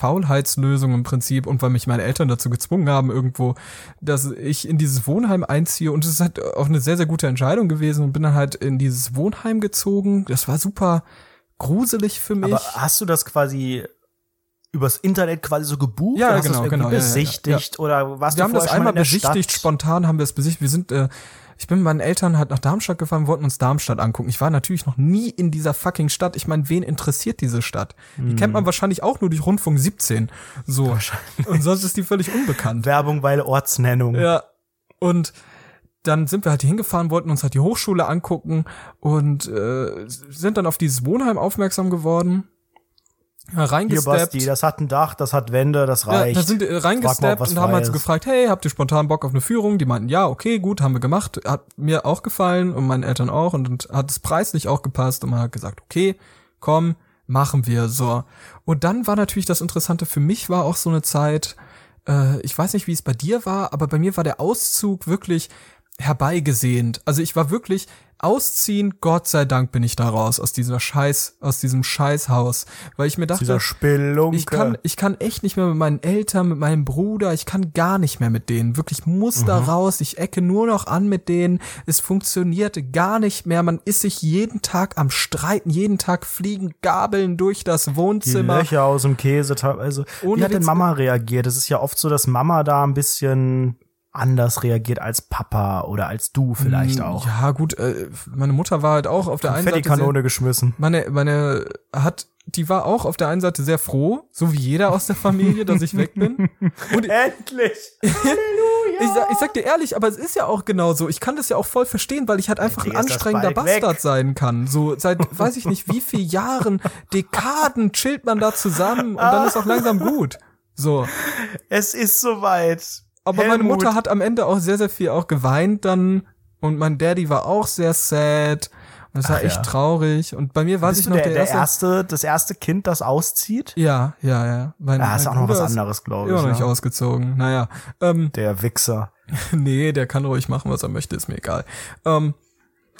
Faulheitslösung im Prinzip und weil mich meine Eltern dazu gezwungen haben irgendwo, dass ich in dieses Wohnheim einziehe und es ist halt auch eine sehr, sehr gute Entscheidung gewesen und bin dann halt in dieses Wohnheim gezogen. Das war super gruselig für mich. Aber hast du das quasi übers Internet quasi so gebucht? Ja, genau, genau, ja, ja, ja. besichtigt oder warst wir haben das einmal besichtigt, Stadt? spontan haben wir es besichtigt. Wir sind, äh, ich bin mit meinen Eltern halt nach Darmstadt gefahren, wollten uns Darmstadt angucken. Ich war natürlich noch nie in dieser fucking Stadt. Ich meine, wen interessiert diese Stadt? Die kennt man wahrscheinlich auch nur durch Rundfunk 17. So. Und sonst ist die völlig unbekannt. Werbung, weil Ortsnennung. Ja. Und dann sind wir halt hier hingefahren, wollten uns halt die Hochschule angucken und äh, sind dann auf dieses Wohnheim aufmerksam geworden. Ja, Hier, reingesteppt. Basti, das hat ein Dach, das hat Wände, das Ja, reicht. da sind äh, reingesteppt und haben halt so gefragt, hey, habt ihr spontan Bock auf eine Führung? Die meinten, ja, okay, gut, haben wir gemacht. Hat mir auch gefallen und meinen Eltern auch und, und hat es preislich auch gepasst und man hat gesagt, okay, komm, machen wir so. Und dann war natürlich das Interessante für mich war auch so eine Zeit, äh, ich weiß nicht, wie es bei dir war, aber bei mir war der Auszug wirklich herbeigesehnt. Also ich war wirklich ausziehen, Gott sei Dank bin ich da raus aus dieser Scheiß, aus diesem Scheißhaus, weil ich mir dachte, ich kann, ich kann echt nicht mehr mit meinen Eltern, mit meinem Bruder, ich kann gar nicht mehr mit denen. Wirklich muss da raus. Ich ecke nur noch an mit denen. Es funktioniert gar nicht mehr. Man ist sich jeden Tag am Streiten. Jeden Tag fliegen Gabeln durch das die Wohnzimmer. Löcher aus dem Käse. Ohne Wie hat denn. Mama reagiert? Es ist ja oft so, dass Mama da ein bisschen anders reagiert als Papa oder als du vielleicht auch. Mm, Ja, gut, äh, meine Mutter war halt auch auf der einen Seite. Kanone geschmissen. meine, meine hat, die war auch auf der einen Seite sehr froh, so wie jeder aus der Familie, dass ich weg bin. Und Endlich! Ich sag, ich sag dir ehrlich, aber es ist ja auch genau so. Ich kann das ja auch voll verstehen, weil ich halt einfach ein Endlich anstrengender Bike weg. Bastard sein kann. So seit weiß ich nicht wie viel Jahren, Dekaden chillt man da zusammen und dann ist auch langsam gut. So. Es ist soweit. Aber meine Helmut. Mutter hat am Ende auch sehr, sehr viel auch geweint dann und mein Daddy war auch sehr sad. Und das war Ach echt ja. traurig. Und bei mir war ich noch der, der, der erste. erste, das erste Kind, das auszieht? Ja, ja, ja. Mein, Ah, ist auch noch was anderes, glaube Immer ich. noch nicht ne? ausgezogen. Naja. Ähm, Der Wichser. nee, der kann ruhig machen, was er möchte, ist mir egal. Ähm,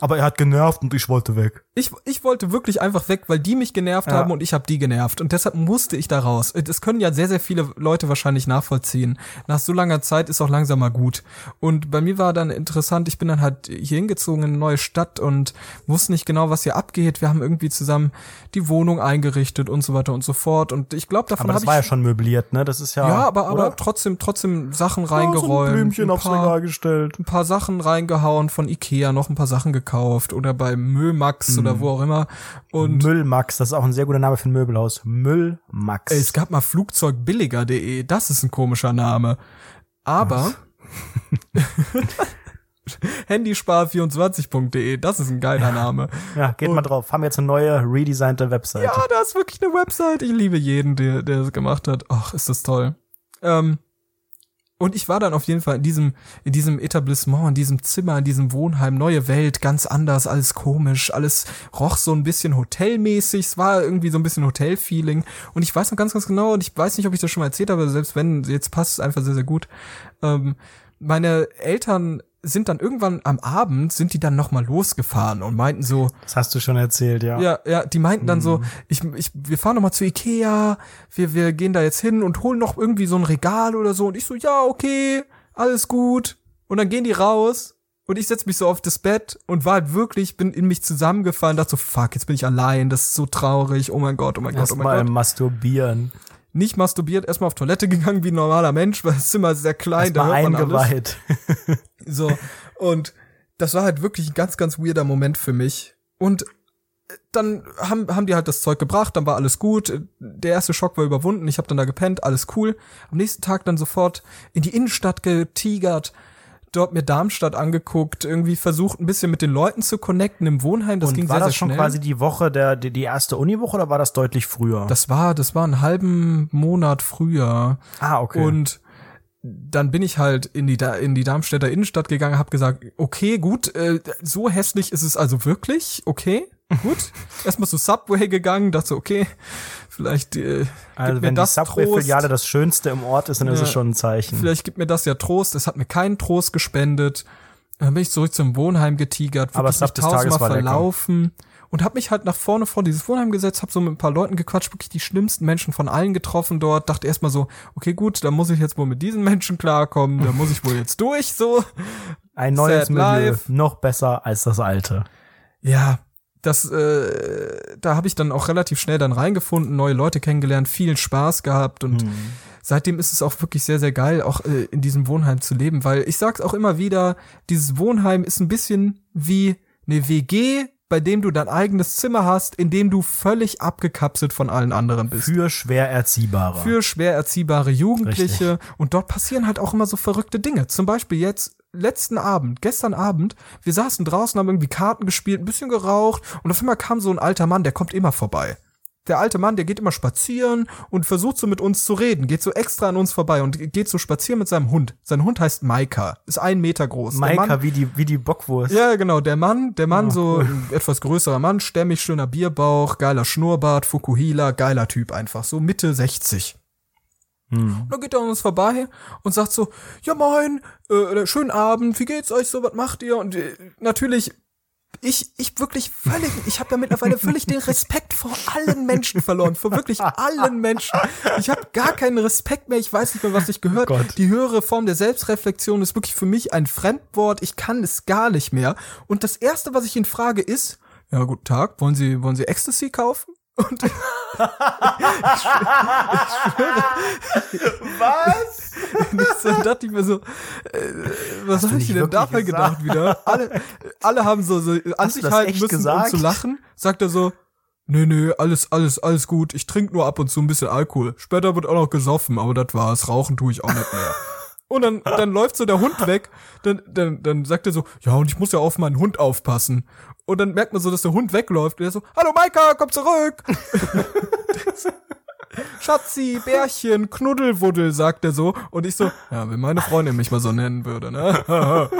Aber er hat genervt und ich wollte weg. Ich, ich wollte wirklich einfach weg, weil die mich genervt Ja. haben und ich habe die genervt. Und deshalb musste ich da raus. Das können ja sehr, sehr viele Leute wahrscheinlich nachvollziehen. Nach so langer Zeit ist auch langsam mal gut. Und bei mir war dann interessant, ich bin dann halt hier hingezogen in eine neue Stadt und wusste nicht genau, was hier abgeht. Wir haben irgendwie zusammen die Wohnung eingerichtet und so weiter und so fort. Und ich glaube, davon Aber das habe war ja ich schon möbliert, ne? Das ist ja. ja, aber, aber oder? trotzdem, trotzdem Sachen Ja, so ein reingeräumt. Blümchen ein aufs paar- Regal gestellt. ein paar Sachen reingehauen von Ikea, noch ein paar Sachen gekauft oder bei Mömax oder wo auch immer. Und Müllmax, das ist auch ein sehr guter Name für ein Möbelhaus. Müllmax. es gab mal Flugzeugbilliger.de, das ist ein komischer Name. Aber Handyspar24.de, das ist ein geiler Name. ja, geht mal drauf. Haben jetzt eine neue redesignte Webseite. Ja, da ist wirklich eine Website. Ich liebe jeden, der, der das gemacht hat. Ach, ist das toll. Ähm, und ich war dann auf jeden Fall in diesem, in diesem Etablissement, in diesem Zimmer, in diesem Wohnheim, neue Welt, ganz anders, alles komisch, alles roch so ein bisschen hotelmäßig, es war irgendwie so ein bisschen Hotelfeeling. Und ich weiß noch ganz, ganz genau, und ich weiß nicht, ob ich das schon mal erzählt habe, selbst wenn, jetzt passt es einfach sehr, sehr gut. Ähm, meine Eltern sind dann irgendwann am Abend, sind die dann nochmal losgefahren und meinten so, Das hast du schon erzählt, ja. ja, ja, die meinten dann so, ich, ich, wir fahren noch mal zu Ikea, wir, wir gehen da jetzt hin und holen noch irgendwie so ein Regal oder so. Und ich so, ja, okay, alles gut. Und dann gehen die raus und ich setz mich so auf das Bett und war halt wirklich, bin in mich zusammengefallen, dachte so, fuck, jetzt bin ich allein, das ist so traurig, oh mein Gott, oh mein Gott, oh mein Erstmal Gott. masturbieren. Nicht masturbiert, erstmal auf Toilette gegangen wie ein normaler Mensch, weil das Zimmer ist sehr klein, da Erstmal hört man alles. eingeweiht. So. Und das war halt wirklich ein ganz, ganz weirder Moment für mich. Und dann haben, haben die halt das Zeug gebracht, dann war alles gut. Der erste Schock war überwunden, ich habe dann da gepennt, alles cool. Am nächsten Tag dann sofort in die Innenstadt getigert, dort mir Darmstadt angeguckt, irgendwie versucht ein bisschen mit den Leuten zu connecten im Wohnheim. Das Und ging war sehr, das schon schnell. quasi die Woche, der, die, die erste Uniwoche oder war das deutlich früher? das war, das war einen halben Monat früher. ah, okay. Und dann bin ich halt in die, in die Darmstädter Innenstadt gegangen, habe gesagt, okay, gut, äh, so hässlich ist es also wirklich, okay, gut. Erstmal zu Subway gegangen, dachte so, okay, vielleicht äh, also wenn die Subway-Filiale das Schönste im Ort ist, dann ist Ja. es schon ein Zeichen. Vielleicht gibt mir das ja Trost. Es hat mir keinen Trost gespendet. Dann bin ich zurück zum Wohnheim getigert, Aber wirklich mich tausendmal verlaufen und habe mich halt nach vorne vor dieses Wohnheim gesetzt, habe so mit ein paar Leuten gequatscht, wirklich die schlimmsten Menschen von allen getroffen dort. Dachte erstmal so, okay, gut, da muss ich jetzt wohl mit diesen Menschen klarkommen, da muss ich wohl jetzt durch, so. Ein neues Sad Milieu, Life. noch besser als das alte. Ja, das, äh, da habe ich dann auch relativ schnell dann reingefunden, neue Leute kennengelernt, viel Spaß gehabt und seitdem ist es auch wirklich sehr, sehr geil, auch äh, in diesem Wohnheim zu leben, weil ich sag's auch immer wieder, dieses Wohnheim ist ein bisschen wie eine WG, bei dem du dein eigenes Zimmer hast, in dem du völlig abgekapselt von allen anderen bist. Für schwer Erziehbare. Für schwer erziehbare Jugendliche. Und dort passieren halt auch immer so verrückte Dinge. Zum Beispiel jetzt, letzten Abend, gestern Abend, wir saßen draußen, haben irgendwie Karten gespielt, ein bisschen geraucht und auf einmal kam so ein alter Mann, der kommt immer vorbei. Der alte Mann, der geht immer spazieren und versucht so mit uns zu reden, geht so extra an uns vorbei und geht so spazieren mit seinem Hund. Sein Hund heißt Maika, ist ein Meter groß. Mann- Maika wie die, wie die Bockwurst. ja, genau, der Mann, der Mann, Oh, so cool. ein etwas größerer Mann, stämmig, schöner Bierbauch, geiler Schnurrbart, Fukuhila, geiler Typ einfach, so Mitte 60. Hm. Und dann geht er an uns vorbei und sagt so, ja moin, äh, schönen Abend, wie geht's euch so, was macht ihr? Und äh, natürlich, ich, ich wirklich völlig, ich habe ja mittlerweile völlig den Respekt vor allen Menschen verloren, vor wirklich allen Menschen. Ich habe gar keinen Respekt mehr, ich weiß nicht mehr, was ich gehört. Gott. Die höhere Form der Selbstreflexion ist wirklich für mich ein Fremdwort, ich kann es gar nicht mehr. Und das Erste, was ich ihn frage, ist, ja, guten Tag, wollen Sie, wollen Sie Ecstasy kaufen? Und ich, Was? Und dann dachte ich mir so, äh, was habe ich denn dabei gesagt? gedacht wieder? Alle, alle haben so, so an sich halten müssen, gesagt? um zu lachen. Sagt er so, nö, nö, alles, alles, alles gut. Ich trinke nur ab und zu ein bisschen Alkohol. Später wird auch noch gesoffen, aber das war's. Rauchen tue ich auch nicht mehr. Und dann, dann läuft so der Hund weg. Dann, dann, dann sagt er so, ja, und ich muss ja auf meinen Hund aufpassen. Und dann merkt man so, dass der Hund wegläuft. Und er so, hallo Maika, komm zurück. Schatzi, Bärchen, Knuddelwuddel, sagt er so. Und ich so, ja, wenn meine Freundin mich mal so nennen würde, ne?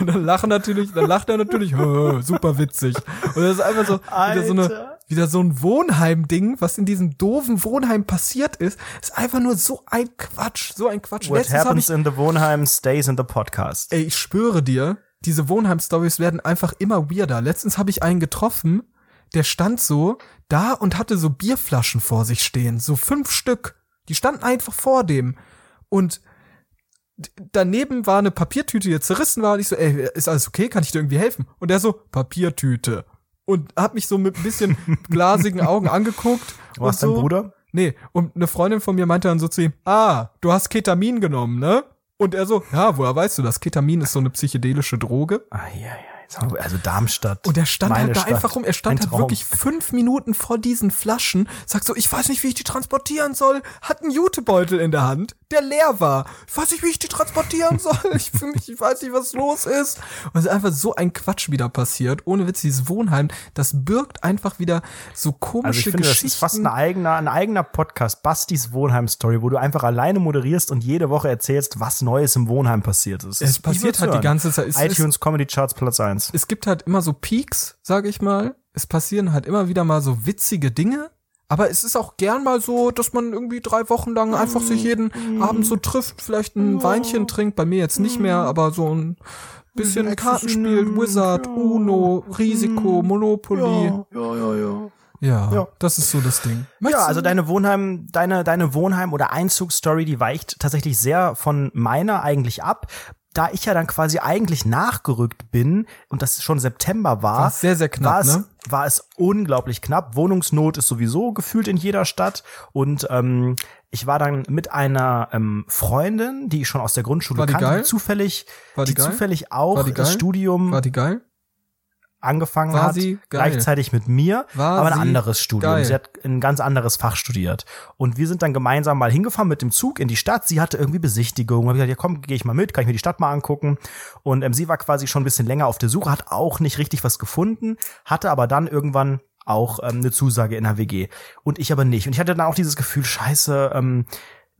Und dann lachen natürlich, dann lacht er natürlich, super witzig. Und das ist einfach so, wieder so eine, Alter. Wieder so ein Wohnheim-Ding, was in diesem doofen Wohnheim passiert ist, ist einfach nur so ein Quatsch, so ein Quatsch. What Letztens happens ich, in the Wohnheim stays in the podcast. ey, ich schwöre dir, diese Wohnheim-Stories werden einfach immer weirder. Letztens habe ich einen getroffen, der stand so da und hatte so Bierflaschen vor sich stehen, so fünf Stück. Die standen einfach vor dem. Und daneben war eine Papiertüte, die zerrissen war. Und ich so, ey, ist alles okay? Kann ich dir irgendwie helfen? Und der so, Papiertüte. Und hat mich so mit ein bisschen glasigen Augen angeguckt. Du hast und dein so. Bruder? Nee, und eine Freundin von mir meinte dann so zu ihm, ah, du hast Ketamin genommen, ne? Und er so, ja, woher weißt du das? Ketamin ist so eine psychedelische Droge. Ah, ja, ja. Also Darmstadt. Und er stand halt da Stadt. einfach rum. Er stand halt wirklich fünf Minuten vor diesen Flaschen, sagt so, ich weiß nicht, wie ich die transportieren soll, hat einen Jutebeutel in der Hand, der leer war. Ich weiß nicht, wie ich die transportieren soll. Ich fühle mich, ich weiß nicht, was los ist. Und es ist einfach so ein Quatsch wieder passiert. Ohne Witz, dieses Wohnheim, das birgt einfach wieder so komische Also ich finde, Geschichten. das ist fast ein eigener, ein eigener Podcast, Bastis Wohnheim-Story, wo du einfach alleine moderierst und jede Woche erzählst, was Neues im Wohnheim passiert ist. Es passiert halt die ganze Zeit. Es ist- iTunes Comedy Charts Platz 1. es gibt halt immer so Peaks, sage ich mal. Es passieren halt immer wieder mal so witzige Dinge. Aber es ist auch gern mal so, dass man irgendwie drei Wochen lang einfach sich jeden Abend so trifft, vielleicht ein Weinchen trinkt. Bei mir jetzt nicht mehr, aber so ein bisschen Karten spielt, Wizard, Uno, Risiko, Monopoly. ja, ja, ja. Ja, Ja. das ist so das Ding. Ja, Möchtest also du- deine Wohnheim, deine, deine Wohnheim- oder Einzugsstory, die weicht tatsächlich sehr von meiner eigentlich ab. Da ich ja dann quasi eigentlich nachgerückt bin und das schon September war, War sehr, sehr knapp, war es, ne? war es unglaublich knapp. Wohnungsnot ist sowieso gefühlt in jeder Stadt und ähm, ich war dann mit einer ähm, Freundin, die ich schon aus der Grundschule War die kannte, geil? zufällig, War die die geil? zufällig auch War die das geil? Studium war die geil? Angefangen War hat, gleichzeitig mit mir, War aber ein anderes Studium. geil? Sie hat ein ganz anderes Fach studiert. Und wir sind dann gemeinsam mal hingefahren mit dem Zug in die Stadt. Sie hatte irgendwie Besichtigung. Hab ich gesagt, ja komm, gehe ich mal mit, kann ich mir die Stadt mal angucken. Und ähm, sie war quasi schon ein bisschen länger auf der Suche, hat auch nicht richtig was gefunden, hatte aber dann irgendwann auch ähm, eine Zusage in der WG. Und ich aber nicht. Und ich hatte dann auch dieses Gefühl, scheiße, ähm,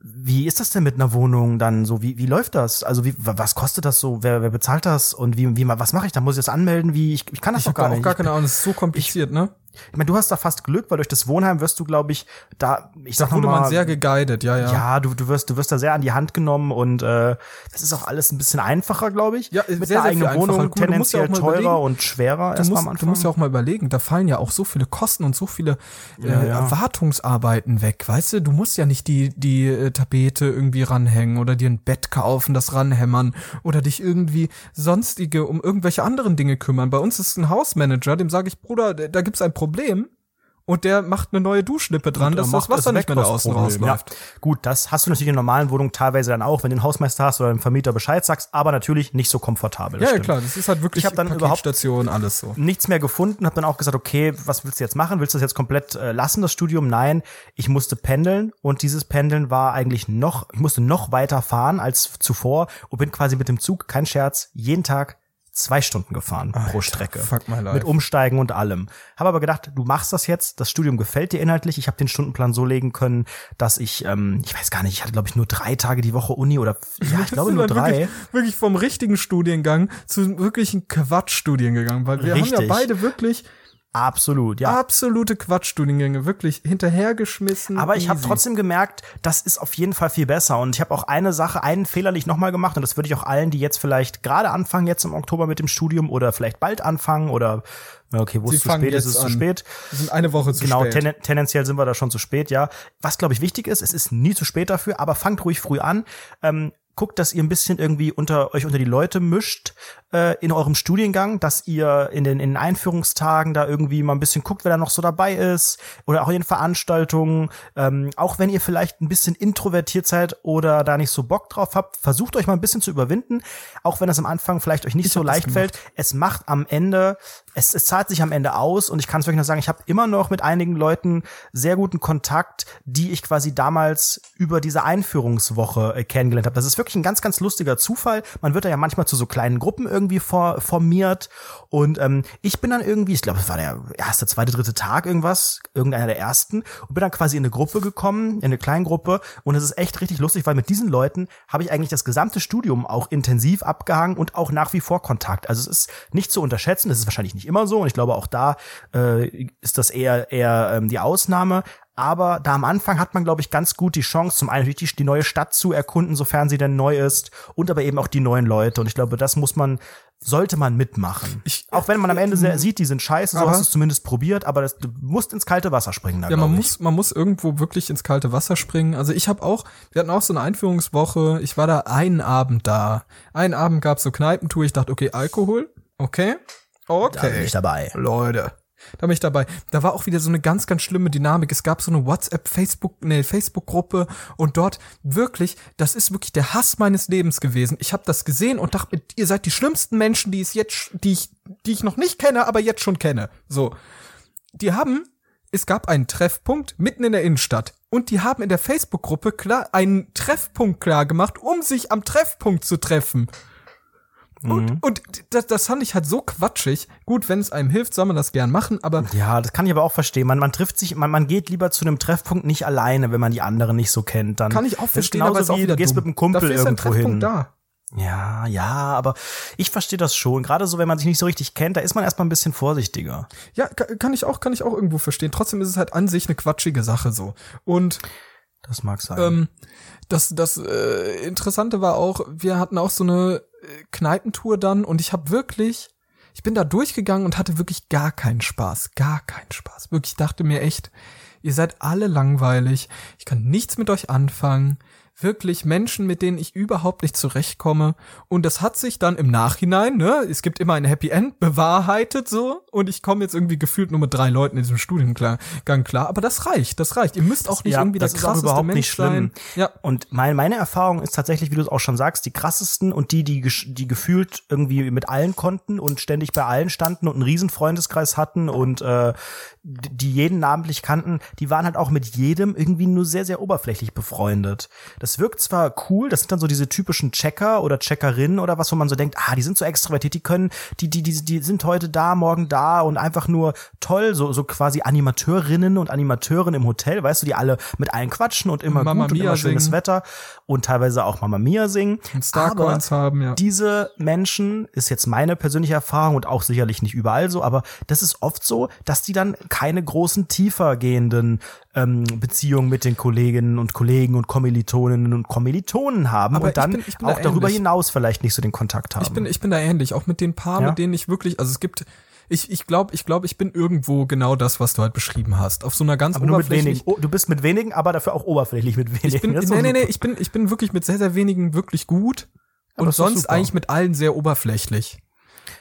wie ist das denn mit einer Wohnung dann so? Wie, wie läuft das? Also wie, wa- was kostet das so? Wer, wer bezahlt das? Und wie, wie, was mache ich da? Muss ich das anmelden? Wie, ich, ich kann das Ich doch habe gar auch nicht. gar Ich keine Ahnung, das ist so kompliziert, ne? Ich meine, du hast da fast Glück, weil durch das Wohnheim wirst du, glaube ich, da, ich sag Da wurde mal, man sehr geguidet, ja, ja. ja, du, du wirst, du wirst da sehr an die Hand genommen und äh, das ist auch alles ein bisschen einfacher, glaube ich. Ja, mit sehr, der sehr eigenen. Wohnung ja tendenziell auch mal teurer überlegen, und schwerer Du erstmal am musst, Anfang. du musst ja auch mal überlegen, da fallen ja auch so viele Kosten und so viele äh, Ja, ja. Erwartungsarbeiten weg, weißt du? Du musst ja nicht die, die äh, Tapete irgendwie ranhängen oder dir ein Bett kaufen, das ranhämmern oder dich irgendwie sonstige um irgendwelche anderen Dinge kümmern. Bei uns ist ein Hausmanager, dem sage ich, Bruder, da gibt's ein Problem und der macht eine neue Duschlippe dran, dass das macht Wasser nicht mehr da außen rausläuft. Ja. Gut, das hast du natürlich in normalen Wohnungen teilweise dann auch, wenn du den Hausmeister hast oder dem Vermieter Bescheid sagst, aber natürlich nicht so komfortabel. das Ja, ja, klar, das ist halt wirklich Ich hab dann Paketstation, alles so. nichts mehr gefunden, habe dann auch gesagt, okay, was willst du jetzt machen? Willst du das jetzt komplett äh, lassen, das Studium? Nein, ich musste pendeln und dieses Pendeln war eigentlich noch, ich musste noch weiter fahren als zuvor und bin quasi mit dem Zug, kein Scherz, jeden Tag zwei Stunden gefahren pro Strecke. fuck my life. Mit Umsteigen und allem. Habe aber gedacht, du machst das jetzt, das Studium gefällt dir inhaltlich. Ich habe den Stundenplan so legen können, dass ich, ähm, ich weiß gar nicht, ich hatte glaube ich nur drei Tage die Woche Uni oder ja, ich glaube nur drei. Wirklich, wirklich vom richtigen Studiengang zu wirklichen Quatschstudien gegangen, weil wir haben Richtig. ja beide wirklich Absolut, ja. absolute Quatschstudiengänge, wirklich hinterhergeschmissen. Aber ich habe trotzdem gemerkt, das ist auf jeden Fall viel besser. Und ich habe auch eine Sache, einen Fehler nicht nochmal gemacht. Und das würde ich auch allen, die jetzt vielleicht gerade anfangen, jetzt im Oktober mit dem Studium oder vielleicht bald anfangen oder na okay, wo Sie es zu spät ist, ist es zu spät. Wir sind eine Woche zu Genau, spät. ten, tendenziell sind wir da schon zu spät, ja. Was, glaube ich, wichtig ist, es ist nie zu spät dafür, aber fangt ruhig früh an. Ähm, guckt, dass ihr ein bisschen irgendwie unter euch unter die Leute mischt äh, in eurem Studiengang, dass ihr in den, in den Einführungstagen da irgendwie mal ein bisschen guckt, wer da noch so dabei ist oder auch in den Veranstaltungen. Ähm, auch wenn ihr vielleicht ein bisschen introvertiert seid oder da nicht so Bock drauf habt, versucht euch mal ein bisschen zu überwinden, auch wenn das am Anfang vielleicht euch nicht so hab das leicht fällt. Es macht am Ende, es, es zahlt sich am Ende aus und ich kann es wirklich nur sagen, ich habe immer noch mit einigen Leuten sehr guten Kontakt, die ich quasi damals über diese Einführungswoche äh, kennengelernt habe. Das ist wirklich ein ganz, ganz lustiger Zufall. Man wird da ja manchmal zu so kleinen Gruppen irgendwie for, formiert und ähm, ich bin dann irgendwie, ich glaube, es war der erste, zweite, dritte Tag irgendwas, irgendeiner der ersten und bin dann quasi in eine Gruppe gekommen, in eine Kleingruppe und es ist echt richtig lustig, weil mit diesen Leuten habe ich eigentlich das gesamte Studium auch intensiv abgehangen und auch nach wie vor Kontakt. Also es ist nicht zu unterschätzen, das ist wahrscheinlich nicht immer so und ich glaube auch da äh, ist das eher eher ähm, die Ausnahme, Aber da am Anfang hat man, glaube ich, ganz gut die Chance, zum einen die, die neue Stadt zu erkunden, sofern sie denn neu ist, und aber eben auch die neuen Leute. Und ich glaube, das muss man, sollte man mitmachen. Ich, auch wenn man am Ende sehr, sieht, die sind scheiße, so hast du es zumindest probiert, aber das, du musst ins kalte Wasser springen. Da, ja, man muss, man muss irgendwo wirklich ins kalte Wasser springen. Also ich habe auch, wir hatten auch so eine Einführungswoche, ich war da einen Abend da. Einen Abend gab's so Kneipentour, ich dachte, okay, Alkohol, okay, okay. Da bin ich dabei. Leute da bin ich dabei. Da war auch wieder so eine ganz, ganz schlimme Dynamik. Es gab so eine WhatsApp, Facebook, nee, Facebook-Gruppe und dort wirklich, das ist wirklich der Hass meines Lebens gewesen. Ich habe das gesehen und dachte, ihr seid die schlimmsten Menschen, die es jetzt, die ich, die ich noch nicht kenne, aber jetzt schon kenne. So. Die haben, es gab einen Treffpunkt mitten in der Innenstadt und die haben in der Facebook-Gruppe klar einen Treffpunkt klar gemacht, um sich am Treffpunkt zu treffen. Und, mhm. und das, das fand ich halt so quatschig. Gut, wenn es einem hilft, soll man das gern machen, aber. Ja, das kann ich aber auch verstehen. Man, man trifft sich, man, man geht lieber zu einem Treffpunkt nicht alleine, wenn man die anderen nicht so kennt. Dann kann ich auch verstehen, aber ist auch wie, du gehst mit einem Kumpel Dafür irgendwo ist hin. Da. Ja, ja, aber ich verstehe das schon. Gerade so, wenn man sich nicht so richtig kennt, da ist man erstmal ein bisschen vorsichtiger. Ja, kann ich auch, kann ich auch irgendwo verstehen. Trotzdem ist es halt an sich eine quatschige Sache so. Und das mag sein. Ähm, das das äh, Interessante war auch, wir hatten auch so eine Kneipentour dann und ich habe wirklich, ich bin da durchgegangen und hatte wirklich gar keinen Spaß, gar keinen Spaß. Wirklich dachte mir echt, ihr seid alle langweilig, ich kann nichts mit euch anfangen, wirklich Menschen, mit denen ich überhaupt nicht zurechtkomme. Und das hat sich dann im Nachhinein, ne, es gibt immer ein Happy End, bewahrheitet so. Und ich komme jetzt irgendwie gefühlt nur mit drei Leuten in diesem Studiengang klar. Aber das reicht, das reicht. Ihr müsst auch nicht ja, irgendwie der krasseste überhaupt Mensch nicht schlimm. sein. Ja. Und mein, meine Erfahrung ist tatsächlich, wie du es auch schon sagst, die krassesten und die, die, die gefühlt irgendwie mit allen konnten und ständig bei allen standen und einen riesen Freundeskreis hatten und äh, die jeden namentlich kannten, die waren halt auch mit jedem irgendwie nur sehr, sehr oberflächlich befreundet. Das wirkt zwar cool, das sind dann so diese typischen Checker oder Checkerinnen oder was, wo man so denkt, ah, die sind so extrovertiert, die können, die, die, die, die sind heute da, morgen da und einfach nur toll, so, so quasi Animateurinnen und Animateuren im Hotel, weißt du, die alle mit allen quatschen und immer Mama gut Mia und immer schönes singen. Wetter und teilweise auch Mama Mia singen. Und Starcoins haben, ja. Diese Menschen, ist jetzt meine persönliche Erfahrung und auch sicherlich nicht überall so, aber das ist oft so, dass die dann keine großen tiefer gehenden ähm, Beziehungen mit den Kolleginnen und Kollegen und Kommilitoninnen und Kommilitonen haben Aber und dann bin, bin auch da darüber hinaus vielleicht nicht so den Kontakt haben. Ich bin, ich bin da ähnlich, auch mit den Paar, ja? mit denen ich wirklich, also es gibt, ich ich glaube, ich glaube, ich bin irgendwo genau das, was du halt beschrieben hast. Auf so einer ganz aber oberflächlichen. Oh, du bist mit wenigen, aber dafür auch oberflächlich mit wenigen. Ich bin, nee, nee, nee, ich bin, ich bin wirklich mit sehr, sehr wenigen wirklich gut. Aber und sonst eigentlich mit allen sehr oberflächlich.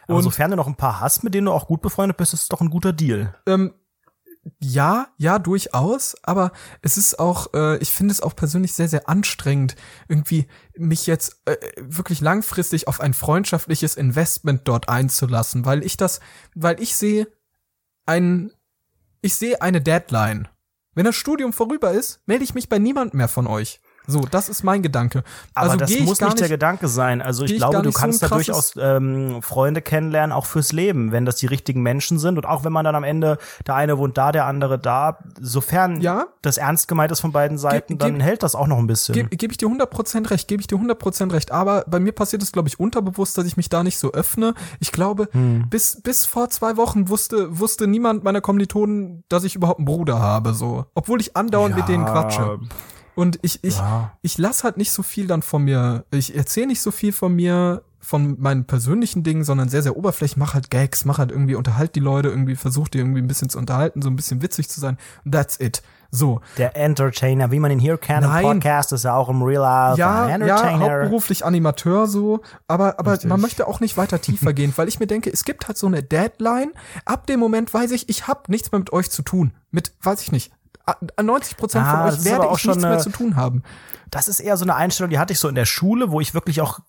Aber und sofern du noch ein paar hast, mit denen du auch gut befreundet bist, ist es doch ein guter Deal. Ähm, ja, ja, durchaus, aber es ist auch, äh, ich finde es auch persönlich sehr, sehr anstrengend, irgendwie mich jetzt äh, wirklich langfristig auf ein freundschaftliches Investment dort einzulassen, weil ich das, weil ich sehe ein, ich sehe eine Deadline. Wenn das Studium vorüber ist, melde ich mich bei niemand mehr von euch. So, das ist mein Gedanke. Aber also das muss nicht der Gedanke sein. Also ich glaube, du kannst so da durchaus ähm, Freunde kennenlernen, auch fürs Leben, wenn das die richtigen Menschen sind. Und auch wenn man dann am Ende, der eine wohnt da, der andere da, sofern ja? das ernst gemeint ist von beiden Seiten, ge dann hält das auch noch ein bisschen. Gebe geb ich dir 100% recht, gebe ich dir 100% recht. Aber bei mir passiert es, glaube ich, unterbewusst, dass ich mich da nicht so öffne. Ich glaube, hm. bis, bis vor zwei Wochen wusste, wusste niemand meiner Kommilitonen, dass ich überhaupt einen Bruder habe, so. Obwohl ich andauernd ja. mit denen quatsche. Und ich, ich, ja. ich lass halt nicht so viel dann von mir, ich erzähle nicht so viel von mir, von meinen persönlichen Dingen, sondern sehr, sehr oberflächlich, mach halt Gags, mach halt irgendwie, unterhalt die Leute irgendwie, versuch die irgendwie ein bisschen zu unterhalten, so ein bisschen witzig zu sein. That's it. So. Der Entertainer, wie man ihn hier kennt im Podcast, ist er auch im Real Life ja. Ja, hauptberuflich Animateur so, aber, aber man möchte auch nicht weiter tiefer gehen, weil ich mir denke, es gibt halt so eine Deadline. Ab dem Moment weiß ich, ich habe nichts mehr mit euch zu tun. Mit, weiß ich nicht, 90 Prozent ah, von euch werde ich nichts mehr zu tun haben. Das ist eher so eine Einstellung, die hatte ich so in der Schule, wo ich wirklich auch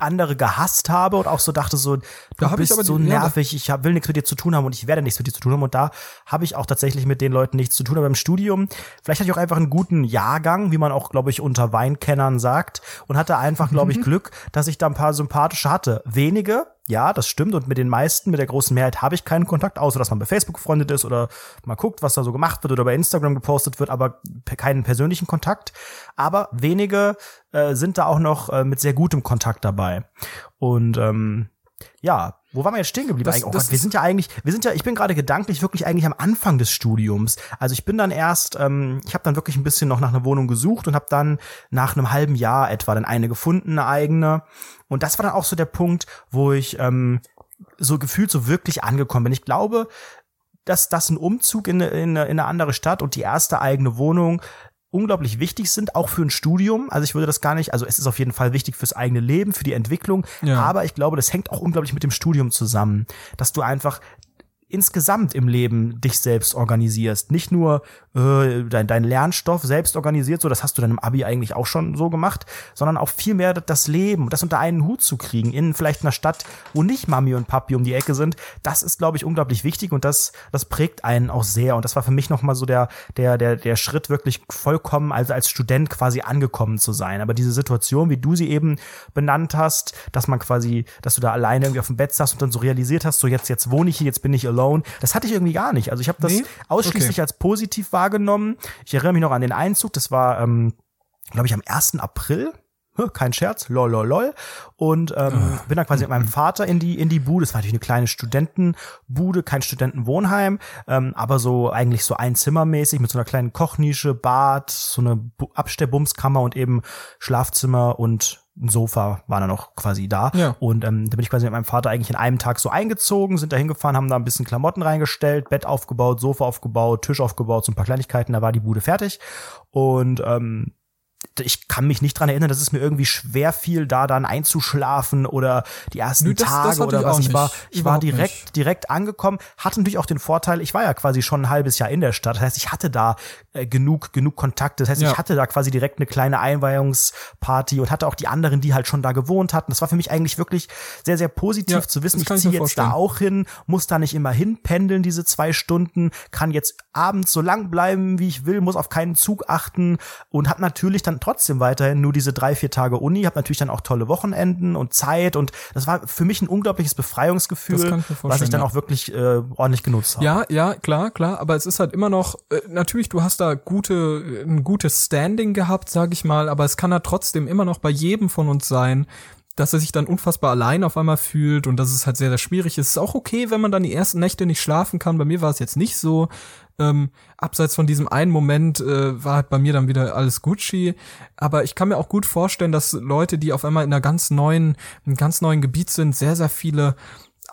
andere gehasst habe und auch so dachte so, du da bist so nervig, ich hab, will nichts mit dir zu tun haben und ich werde nichts mit dir zu tun haben und da habe ich auch tatsächlich mit den Leuten nichts zu tun, aber im Studium, vielleicht hatte ich auch einfach einen guten Jahrgang, wie man auch, glaube ich, unter Weinkennern sagt und hatte einfach, glaube ich, mhm. Glück, dass ich da ein paar sympathische hatte. Wenige, ja, das stimmt. Und mit den meisten, mit der großen Mehrheit habe ich keinen Kontakt, außer dass man bei Facebook befreundet ist oder mal guckt, was da so gemacht wird oder bei Instagram gepostet wird, aber keinen persönlichen Kontakt. Aber wenige äh, sind da auch noch äh, mit sehr gutem Kontakt dabei. Und ähm, ja, wo waren wir jetzt stehen geblieben? Das- eigentlich? Oh Gott, wir sind ja eigentlich, wir sind ja, ich bin gerade gedanklich wirklich eigentlich am Anfang des Studiums. Also ich bin dann erst, ähm, ich habe dann wirklich ein bisschen noch nach einer Wohnung gesucht und habe dann nach einem halben Jahr etwa dann eine gefunden, eine eigene. Und das war dann auch so der Punkt, wo ich ähm, so gefühlt so wirklich angekommen bin. Ich glaube, dass das ein Umzug in, in, in eine andere Stadt und die erste eigene Wohnung unglaublich wichtig sind, auch für ein Studium. Also ich würde das gar nicht, also es ist auf jeden Fall wichtig fürs eigene Leben, für die Entwicklung, Ja. aber ich glaube, das hängt auch unglaublich mit dem Studium zusammen, dass du einfach insgesamt im Leben dich selbst organisierst. Nicht nur äh, dein, dein Lernstoff selbst organisiert, so das hast du dann im Abi eigentlich auch schon so gemacht, sondern auch viel mehr das Leben, das unter einen Hut zu kriegen, in vielleicht einer Stadt, wo nicht Mami und Papi um die Ecke sind. Das ist, glaube ich, unglaublich wichtig und das, das prägt einen auch sehr. Und das war für mich nochmal so der, der, der, der Schritt, wirklich vollkommen, also als Student quasi angekommen zu sein. Aber diese Situation, wie du sie eben benannt hast, dass man quasi, dass du da alleine irgendwie auf dem Bett saßt und dann so realisiert hast, so jetzt, jetzt wohne ich hier, jetzt bin ich alone. Das hatte ich irgendwie gar nicht. Also ich habe das Nee? ausschließlich Okay. als positiv wahrgenommen. Ich erinnere mich noch an den Einzug, das war, ähm, glaube ich, am 1. April. Kein Scherz, lol, lol, lol. Und ähm, bin dann quasi mit meinem Vater in die in die Bude. Das war natürlich eine kleine Studentenbude, kein Studentenwohnheim, ähm, aber so eigentlich so einzimmermäßig mit so einer kleinen Kochnische, Bad, so eine Bu- Abstellbumskammer und eben Schlafzimmer und ein Sofa waren dann noch quasi da. Ja. Und ähm, da bin ich quasi mit meinem Vater eigentlich in einem Tag so eingezogen, sind da hingefahren, haben da ein bisschen Klamotten reingestellt, Bett aufgebaut, Sofa aufgebaut, Tisch aufgebaut, so ein paar Kleinigkeiten, da war die Bude fertig. Und ähm, ich kann mich nicht dran erinnern, dass es mir irgendwie schwer fiel, da dann einzuschlafen oder die ersten Nö, das- das Tage hatte oder ich was. auch Ich war, ich war direkt, nicht. direkt angekommen, hatte natürlich auch den Vorteil, ich war ja quasi schon ein halbes Jahr in der Stadt. Das heißt, ich hatte da äh, genug, genug Kontakte. Das heißt, Ja. ich hatte da quasi direkt eine kleine Einweihungsparty und hatte auch die anderen, die halt schon da gewohnt hatten. Das war für mich eigentlich wirklich sehr, sehr positiv Ja, zu wissen, ich ziehe jetzt da vorstellen. auch hin, muss da nicht immer hinpendeln, diese zwei Stunden, kann jetzt abends so lang bleiben, wie ich will, muss auf keinen Zug achten und habe natürlich dann trotzdem weiterhin nur diese drei, vier Tage Uni, habe natürlich dann auch tolle Wochenenden und Zeit und das war für mich ein unglaubliches Befreiungsgefühl, ich was ich dann ja. auch wirklich äh, ordentlich genutzt habe. Ja, ja, klar, klar, aber es ist halt immer noch, äh, natürlich, du hast da gute, ein gutes Standing gehabt, sag ich mal, aber es kann halt trotzdem immer noch bei jedem von uns sein, dass er sich dann unfassbar allein auf einmal fühlt und dass es halt sehr, sehr schwierig ist. Es ist auch okay, wenn man dann die ersten Nächte nicht schlafen kann. Bei mir war es jetzt nicht so. Ähm, abseits von diesem einen Moment äh, war halt bei mir dann wieder alles Gucci. Aber ich kann mir auch gut vorstellen, dass Leute, die auf einmal in einer ganz neuen, einem ganz neuen Gebiet sind, sehr, sehr viele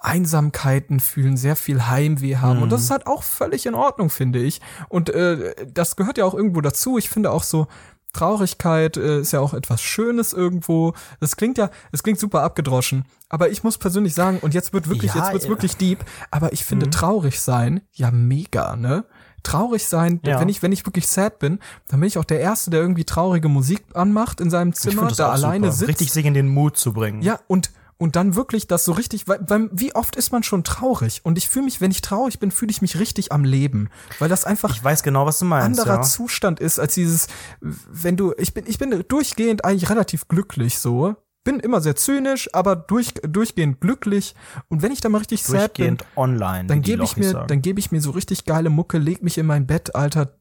Einsamkeiten fühlen, sehr viel Heimweh haben. Und das ist halt auch völlig in Ordnung, finde ich. Und äh, das gehört ja auch irgendwo dazu. Ich finde auch so, Traurigkeit äh, ist ja auch etwas Schönes irgendwo. Das klingt ja, es klingt super abgedroschen. Aber ich muss persönlich sagen, und jetzt wird wirklich, Ja, jetzt wird's äh, wirklich deep, aber ich finde traurig sein ja mega, ne? Traurig sein, Ja. wenn ich, wenn ich wirklich sad bin, dann bin ich auch der Erste, der irgendwie traurige Musik anmacht in seinem ich Zimmer, da alleine super. sitzt. richtig sich in den Mut zu bringen. Ja, und und dann wirklich das so richtig, weil, weil wie oft ist man schon traurig? Und ich fühle mich, wenn ich traurig bin, fühle ich mich richtig am Leben, weil das einfach Ich weiß genau, was du meinst. anderer ja. Zustand ist als dieses, wenn du, ich bin, ich bin durchgehend eigentlich relativ glücklich so, bin immer sehr zynisch, aber durch, durchgehend glücklich. Und wenn ich dann mal richtig sad bin, online. dann gebe ich mir, sagen. dann gebe ich mir so richtig geile Mucke, leg mich in mein Bett, Alter.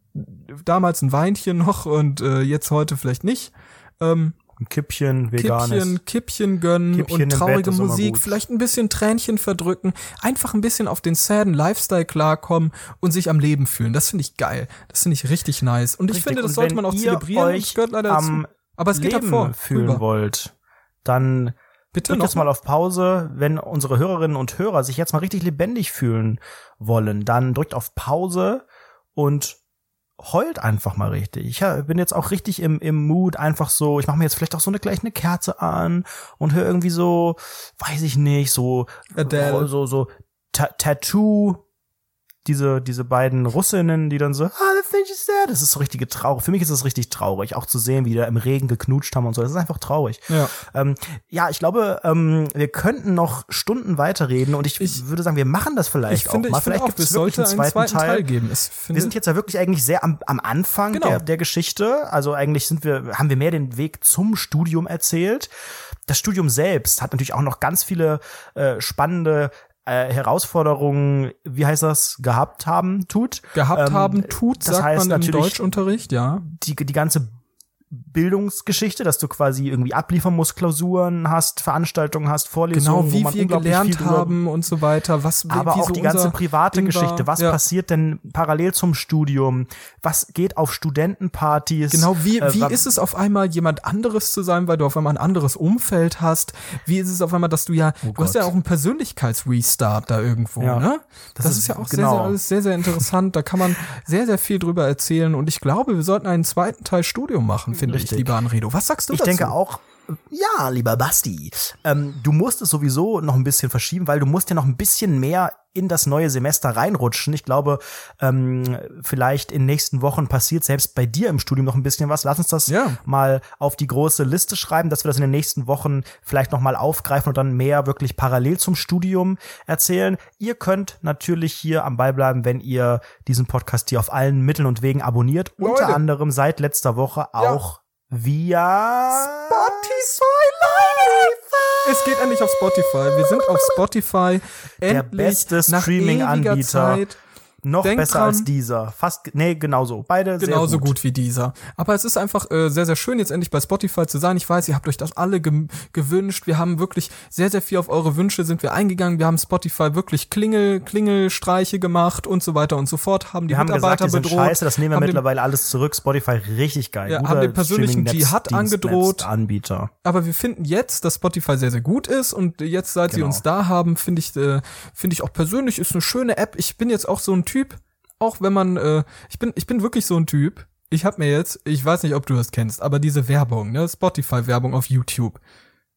Damals ein Weinchen noch und äh, jetzt heute vielleicht nicht. Ähm, ein Kippchen, veganes. Kippchen, Kippchen gönnen Kippchen und traurige Musik, vielleicht ein bisschen Tränchen verdrücken, einfach ein bisschen auf den sadden Lifestyle klarkommen und sich am Leben fühlen. Das finde ich geil. Das finde ich richtig nice. Und ich Richtig. finde, das Und sollte man auch zelebrieren. euch Das gehört leider dazu. am Aber es geht Leben davor. fühlen Rüber. wollt, dann Bitte drückt noch jetzt mal auf Pause. Wenn unsere Hörerinnen und Hörer sich jetzt mal richtig lebendig fühlen wollen, dann drückt auf Pause und heult einfach mal richtig. Ich ja, bin jetzt auch richtig im, im Mood, einfach so, ich mache mir jetzt vielleicht auch so eine gleich eine Kerze an und höre irgendwie so, weiß ich nicht, so Adele. so so Ta Tattoo diese, diese beiden Russinnen, die dann so, ah, the thing is that. Das ist so richtige Trauer. Für mich ist es richtig traurig, auch zu sehen, wie die da im Regen geknutscht haben und so. Das ist einfach traurig. Ja. Ähm, ja, ich glaube, ähm, wir könnten noch Stunden weiterreden und ich, Ich- würde sagen, wir machen das vielleicht Ich finde, auch mal. ich vielleicht gibt es wirklich sollte einen zweiten, Teil. geben. Es finde, Wir sind jetzt ja wirklich eigentlich sehr am, am Anfang Genau. der, der Geschichte. Also eigentlich sind wir, haben wir mehr den Weg zum Studium erzählt. Das Studium selbst hat natürlich auch noch ganz viele äh, spannende äh, Herausforderungen, wie heißt das, gehabt haben, tut. gehabt ähm, haben tut, das sagt heißt man im natürlich- Deutschunterricht, ja. Die, die ganze Bildungsgeschichte, dass du quasi irgendwie abliefern musst, Klausuren hast, Veranstaltungen hast, Vorlesungen, Genau, wie wo man wir gelernt haben und so weiter. Was, aber wie auch so die ganze private Ding war. Geschichte. Was Ja. passiert denn parallel zum Studium? Was geht auf Studentenpartys? Genau, wie, Äh, wie wa- ist es auf einmal jemand anderes zu sein, weil du auf einmal ein anderes Umfeld hast? Wie ist es auf einmal, dass du ja, du hast ja auch einen Persönlichkeitsrestart da irgendwo, Oh Ja. ne? Das, Das ist, ist- ja auch sehr, genau. sehr, alles sehr, sehr interessant. Da kann man sehr, sehr viel drüber erzählen und ich glaube, wir sollten einen zweiten Teil Studium machen, finde ich, lieber Anredo. Was sagst du Ich dazu? denke auch, ja, lieber Basti, ähm, du musst es sowieso noch ein bisschen verschieben, weil du musst ja noch ein bisschen mehr in das neue Semester reinrutschen. Ich glaube, ähm, vielleicht in den nächsten Wochen passiert selbst bei dir im Studium noch ein bisschen was. Lass uns das Ja. mal auf die große Liste schreiben, dass wir das in den nächsten Wochen vielleicht noch mal aufgreifen und dann mehr wirklich parallel zum Studium erzählen. Ihr könnt natürlich hier am Ball bleiben, wenn ihr diesen Podcast hier auf allen Mitteln und Wegen abonniert. Leute. Unter anderem seit letzter Woche auch via Es geht endlich auf Spotify. Wir sind auf Spotify. Der Endlich beste nach Streaming-Anbieter. Noch Denk besser dran. als dieser. Fast, nee, genauso. Beide Genauso gut. gut. wie dieser. Aber es ist einfach äh, sehr, sehr schön, jetzt endlich bei Spotify zu sein. Ich weiß, ihr habt euch das alle gem- gewünscht. Wir haben wirklich sehr, sehr viel auf eure Wünsche sind wir eingegangen. Wir haben Spotify wirklich Klingel, Klingelstreiche gemacht und so weiter und so fort. Haben die Wir haben gesagt, Mitarbeiter die sind bedroht. scheiße, das nehmen wir mittlerweile alles zurück. Spotify richtig geil. Ja, haben den persönlichen Dschihad angedroht. Anbieter. aber wir finden jetzt, dass Spotify sehr, sehr gut ist und jetzt, seit sie Genau. uns da haben, finde ich, äh, finde ich auch persönlich ist eine schöne App. Ich bin jetzt auch so ein Typ, auch wenn man, äh, ich bin, ich bin wirklich so ein Typ. Ich habe mir jetzt, ich weiß nicht, ob du das kennst, aber diese Werbung, ne, Spotify-Werbung auf YouTube.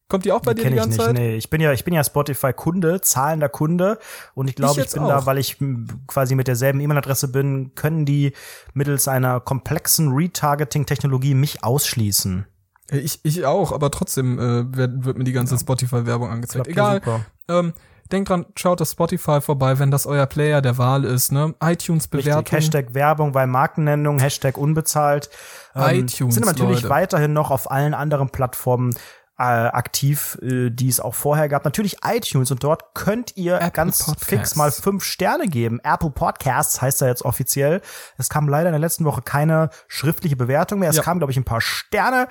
Kommt die auch bei dir die Kenne ich ganze nicht. Zeit? Nee, ich bin ja, ich bin ja Spotify-Kunde, zahlender Kunde. Und ich glaube, ich, jetzt bin auch. da, weil ich m, quasi mit derselben E-Mail-Adresse bin, können die mittels einer komplexen Retargeting-Technologie mich ausschließen. Ich, ich auch, aber trotzdem äh, wird, wird mir die ganze Spotify-Werbung angezeigt. Klappt ja Egal. super. Ähm, denkt dran, schaut das Spotify vorbei, wenn das euer Player der Wahl ist, ne? ITunes-Bewertung. Hashtag Werbung bei Markennennung, Hashtag unbezahlt. Ähm, iTunes, Sind natürlich Leute. weiterhin noch auf allen anderen Plattformen äh, aktiv, äh, die es auch vorher gab. Natürlich iTunes und dort könnt ihr Apple ganz Podcasts. fix mal fünf Sterne geben. Apple Podcasts heißt er jetzt offiziell. Es kam leider in der letzten Woche keine schriftliche Bewertung mehr. Es Ja. kam, glaube ich, ein paar Sterne.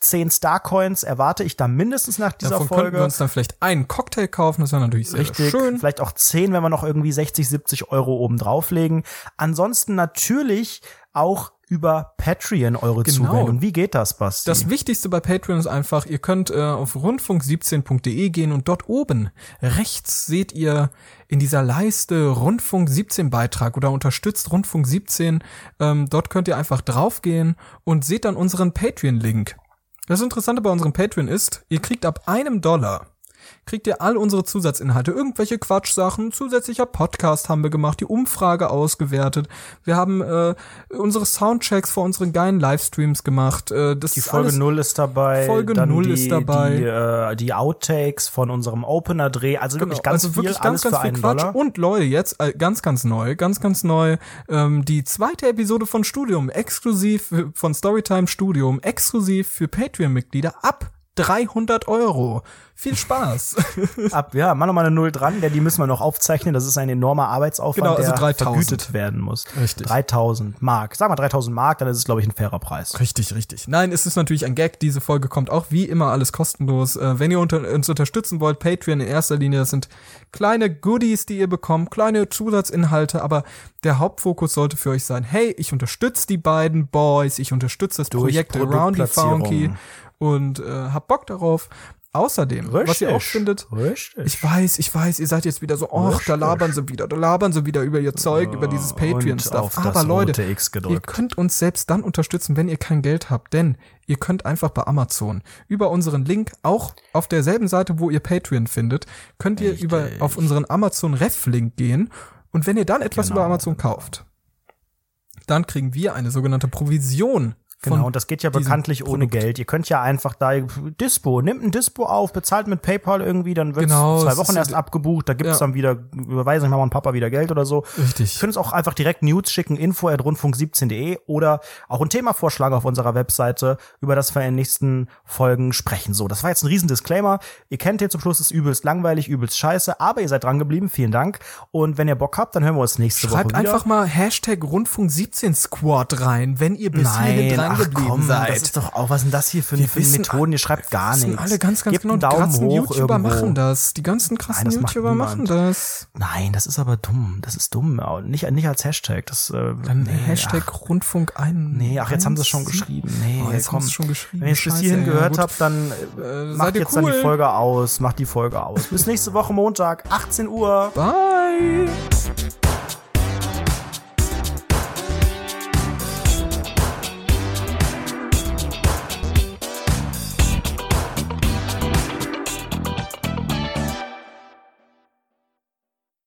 Zehn Starcoins erwarte ich da mindestens nach dieser Davon könnten Folge. wir uns dann vielleicht einen Cocktail kaufen, das wäre natürlich sehr, Richtig, schön. vielleicht auch 10, wenn wir noch irgendwie 60, 70 Euro oben drauflegen. Ansonsten natürlich auch über Patreon eure Genau. Zuwendung. Wie geht das, Basti? Das Wichtigste bei Patreon ist einfach, ihr könnt äh, auf rundfunk17.de gehen und dort oben rechts seht ihr in dieser Leiste Rundfunk 17 Beitrag oder unterstützt Rundfunk 17. Ähm, dort könnt ihr einfach draufgehen und seht dann unseren Patreon-Link. Das Interessante bei unserem Patreon ist, ihr kriegt ab einem Dollar kriegt ihr all unsere Zusatzinhalte, irgendwelche Quatschsachen, zusätzlicher Podcast haben wir gemacht, die Umfrage ausgewertet, wir haben äh, unsere Soundchecks vor unseren geilen Livestreams gemacht. Äh, das die Folge alles, 0 ist dabei. Folge dann 0 die, ist dabei. Die, äh, die Outtakes von unserem Opener-Dreh. Also wirklich Genau, ganz also viel, wirklich alles ganz, ganz viel Quatsch. Dollar. Und Leute, jetzt äh, ganz, ganz neu, ganz, ganz neu, ähm, die zweite Episode von Studium, exklusiv von Storytime Studium, exklusiv für Patreon-Mitglieder ab 300 Euro. Viel Spaß. Ab, ja, mach noch mal eine Null dran, denn die müssen wir noch aufzeichnen. Das ist ein enormer Arbeitsaufwand, Genau, also der 3000. vergütet werden muss. Richtig. 3000 Mark. Sag mal 3000 Mark, dann ist es, glaube ich, ein fairer Preis. Richtig, richtig. Nein, es ist natürlich ein Gag. Diese Folge kommt auch wie immer alles kostenlos. Äh, wenn ihr unter, uns unterstützen wollt, Patreon in erster Linie, das sind kleine Goodies, die ihr bekommt, kleine Zusatzinhalte, aber der Hauptfokus sollte für euch sein, hey, ich unterstütze die beiden Boys, ich unterstütze das Durch Projekt Around the. Funky und äh, hab Bock darauf. Außerdem, was ihr auch findet, Richtig. ich weiß, ich weiß, ihr seid jetzt wieder so, ach, da Richtig. labern sie wieder, da labern sie wieder über ihr Zeug, über dieses Patreon-Stuff. Aber Leute, ihr könnt uns selbst dann unterstützen, wenn ihr kein Geld habt, denn ihr könnt einfach bei Amazon über unseren Link, auch auf derselben Seite, wo ihr Patreon findet, könnt ihr über auf unseren Amazon Ref-Link gehen und wenn ihr dann etwas Genau, über Amazon kauft, dann kriegen wir eine sogenannte Provision. Genau, und das geht ja bekanntlich ohne Produkt. Geld. Ihr könnt ja einfach da Dispo, nimmt ein Dispo auf, bezahlt mit PayPal irgendwie, dann wird Genau, zwei es Wochen erst abgebucht, da gibt's Ja. dann wieder, überweisen Mama und Papa wieder Geld oder so. Richtig. Ihr könnt uns auch einfach direkt News schicken, info at rundfunk17.de oder auch ein Thema vorschlagen auf unserer Webseite, über das wir in den nächsten Folgen sprechen. So, das war jetzt ein riesen Disclaimer. Ihr kennt hier zum Schluss, es ist übelst langweilig, übelst scheiße, aber ihr seid dran geblieben, vielen Dank. Und wenn ihr Bock habt, dann hören wir uns nächste Schreibt Woche wieder. einfach mal Hashtag Rundfunk 17 Squad rein, wenn ihr bis Nein, dran dran ach, geblieben komm, seid. Das ist doch auch, was sind das hier für, Wir für wissen Methoden? Ihr schreibt gar nichts. alle ganz, ganz Gebt genau. Die ganzen hoch YouTuber irgendwo. machen das. Die ganzen krassen Nein, YouTuber machen das. Nein, das ist aber dumm. Das ist dumm. Nicht, nicht als Hashtag. Das, äh, Dann nee, Hashtag Ach, Rundfunk ein. nee, ach, jetzt haben sie es schon geschrieben. Nee, Oh, jetzt komm. haben sie es schon geschrieben. Wenn ihr es bis hierhin gehört habt, dann Äh, äh, macht jetzt dann die cool? Folge aus. Macht die Folge aus. Bis nächste Woche Montag, 18 Uhr. Bye.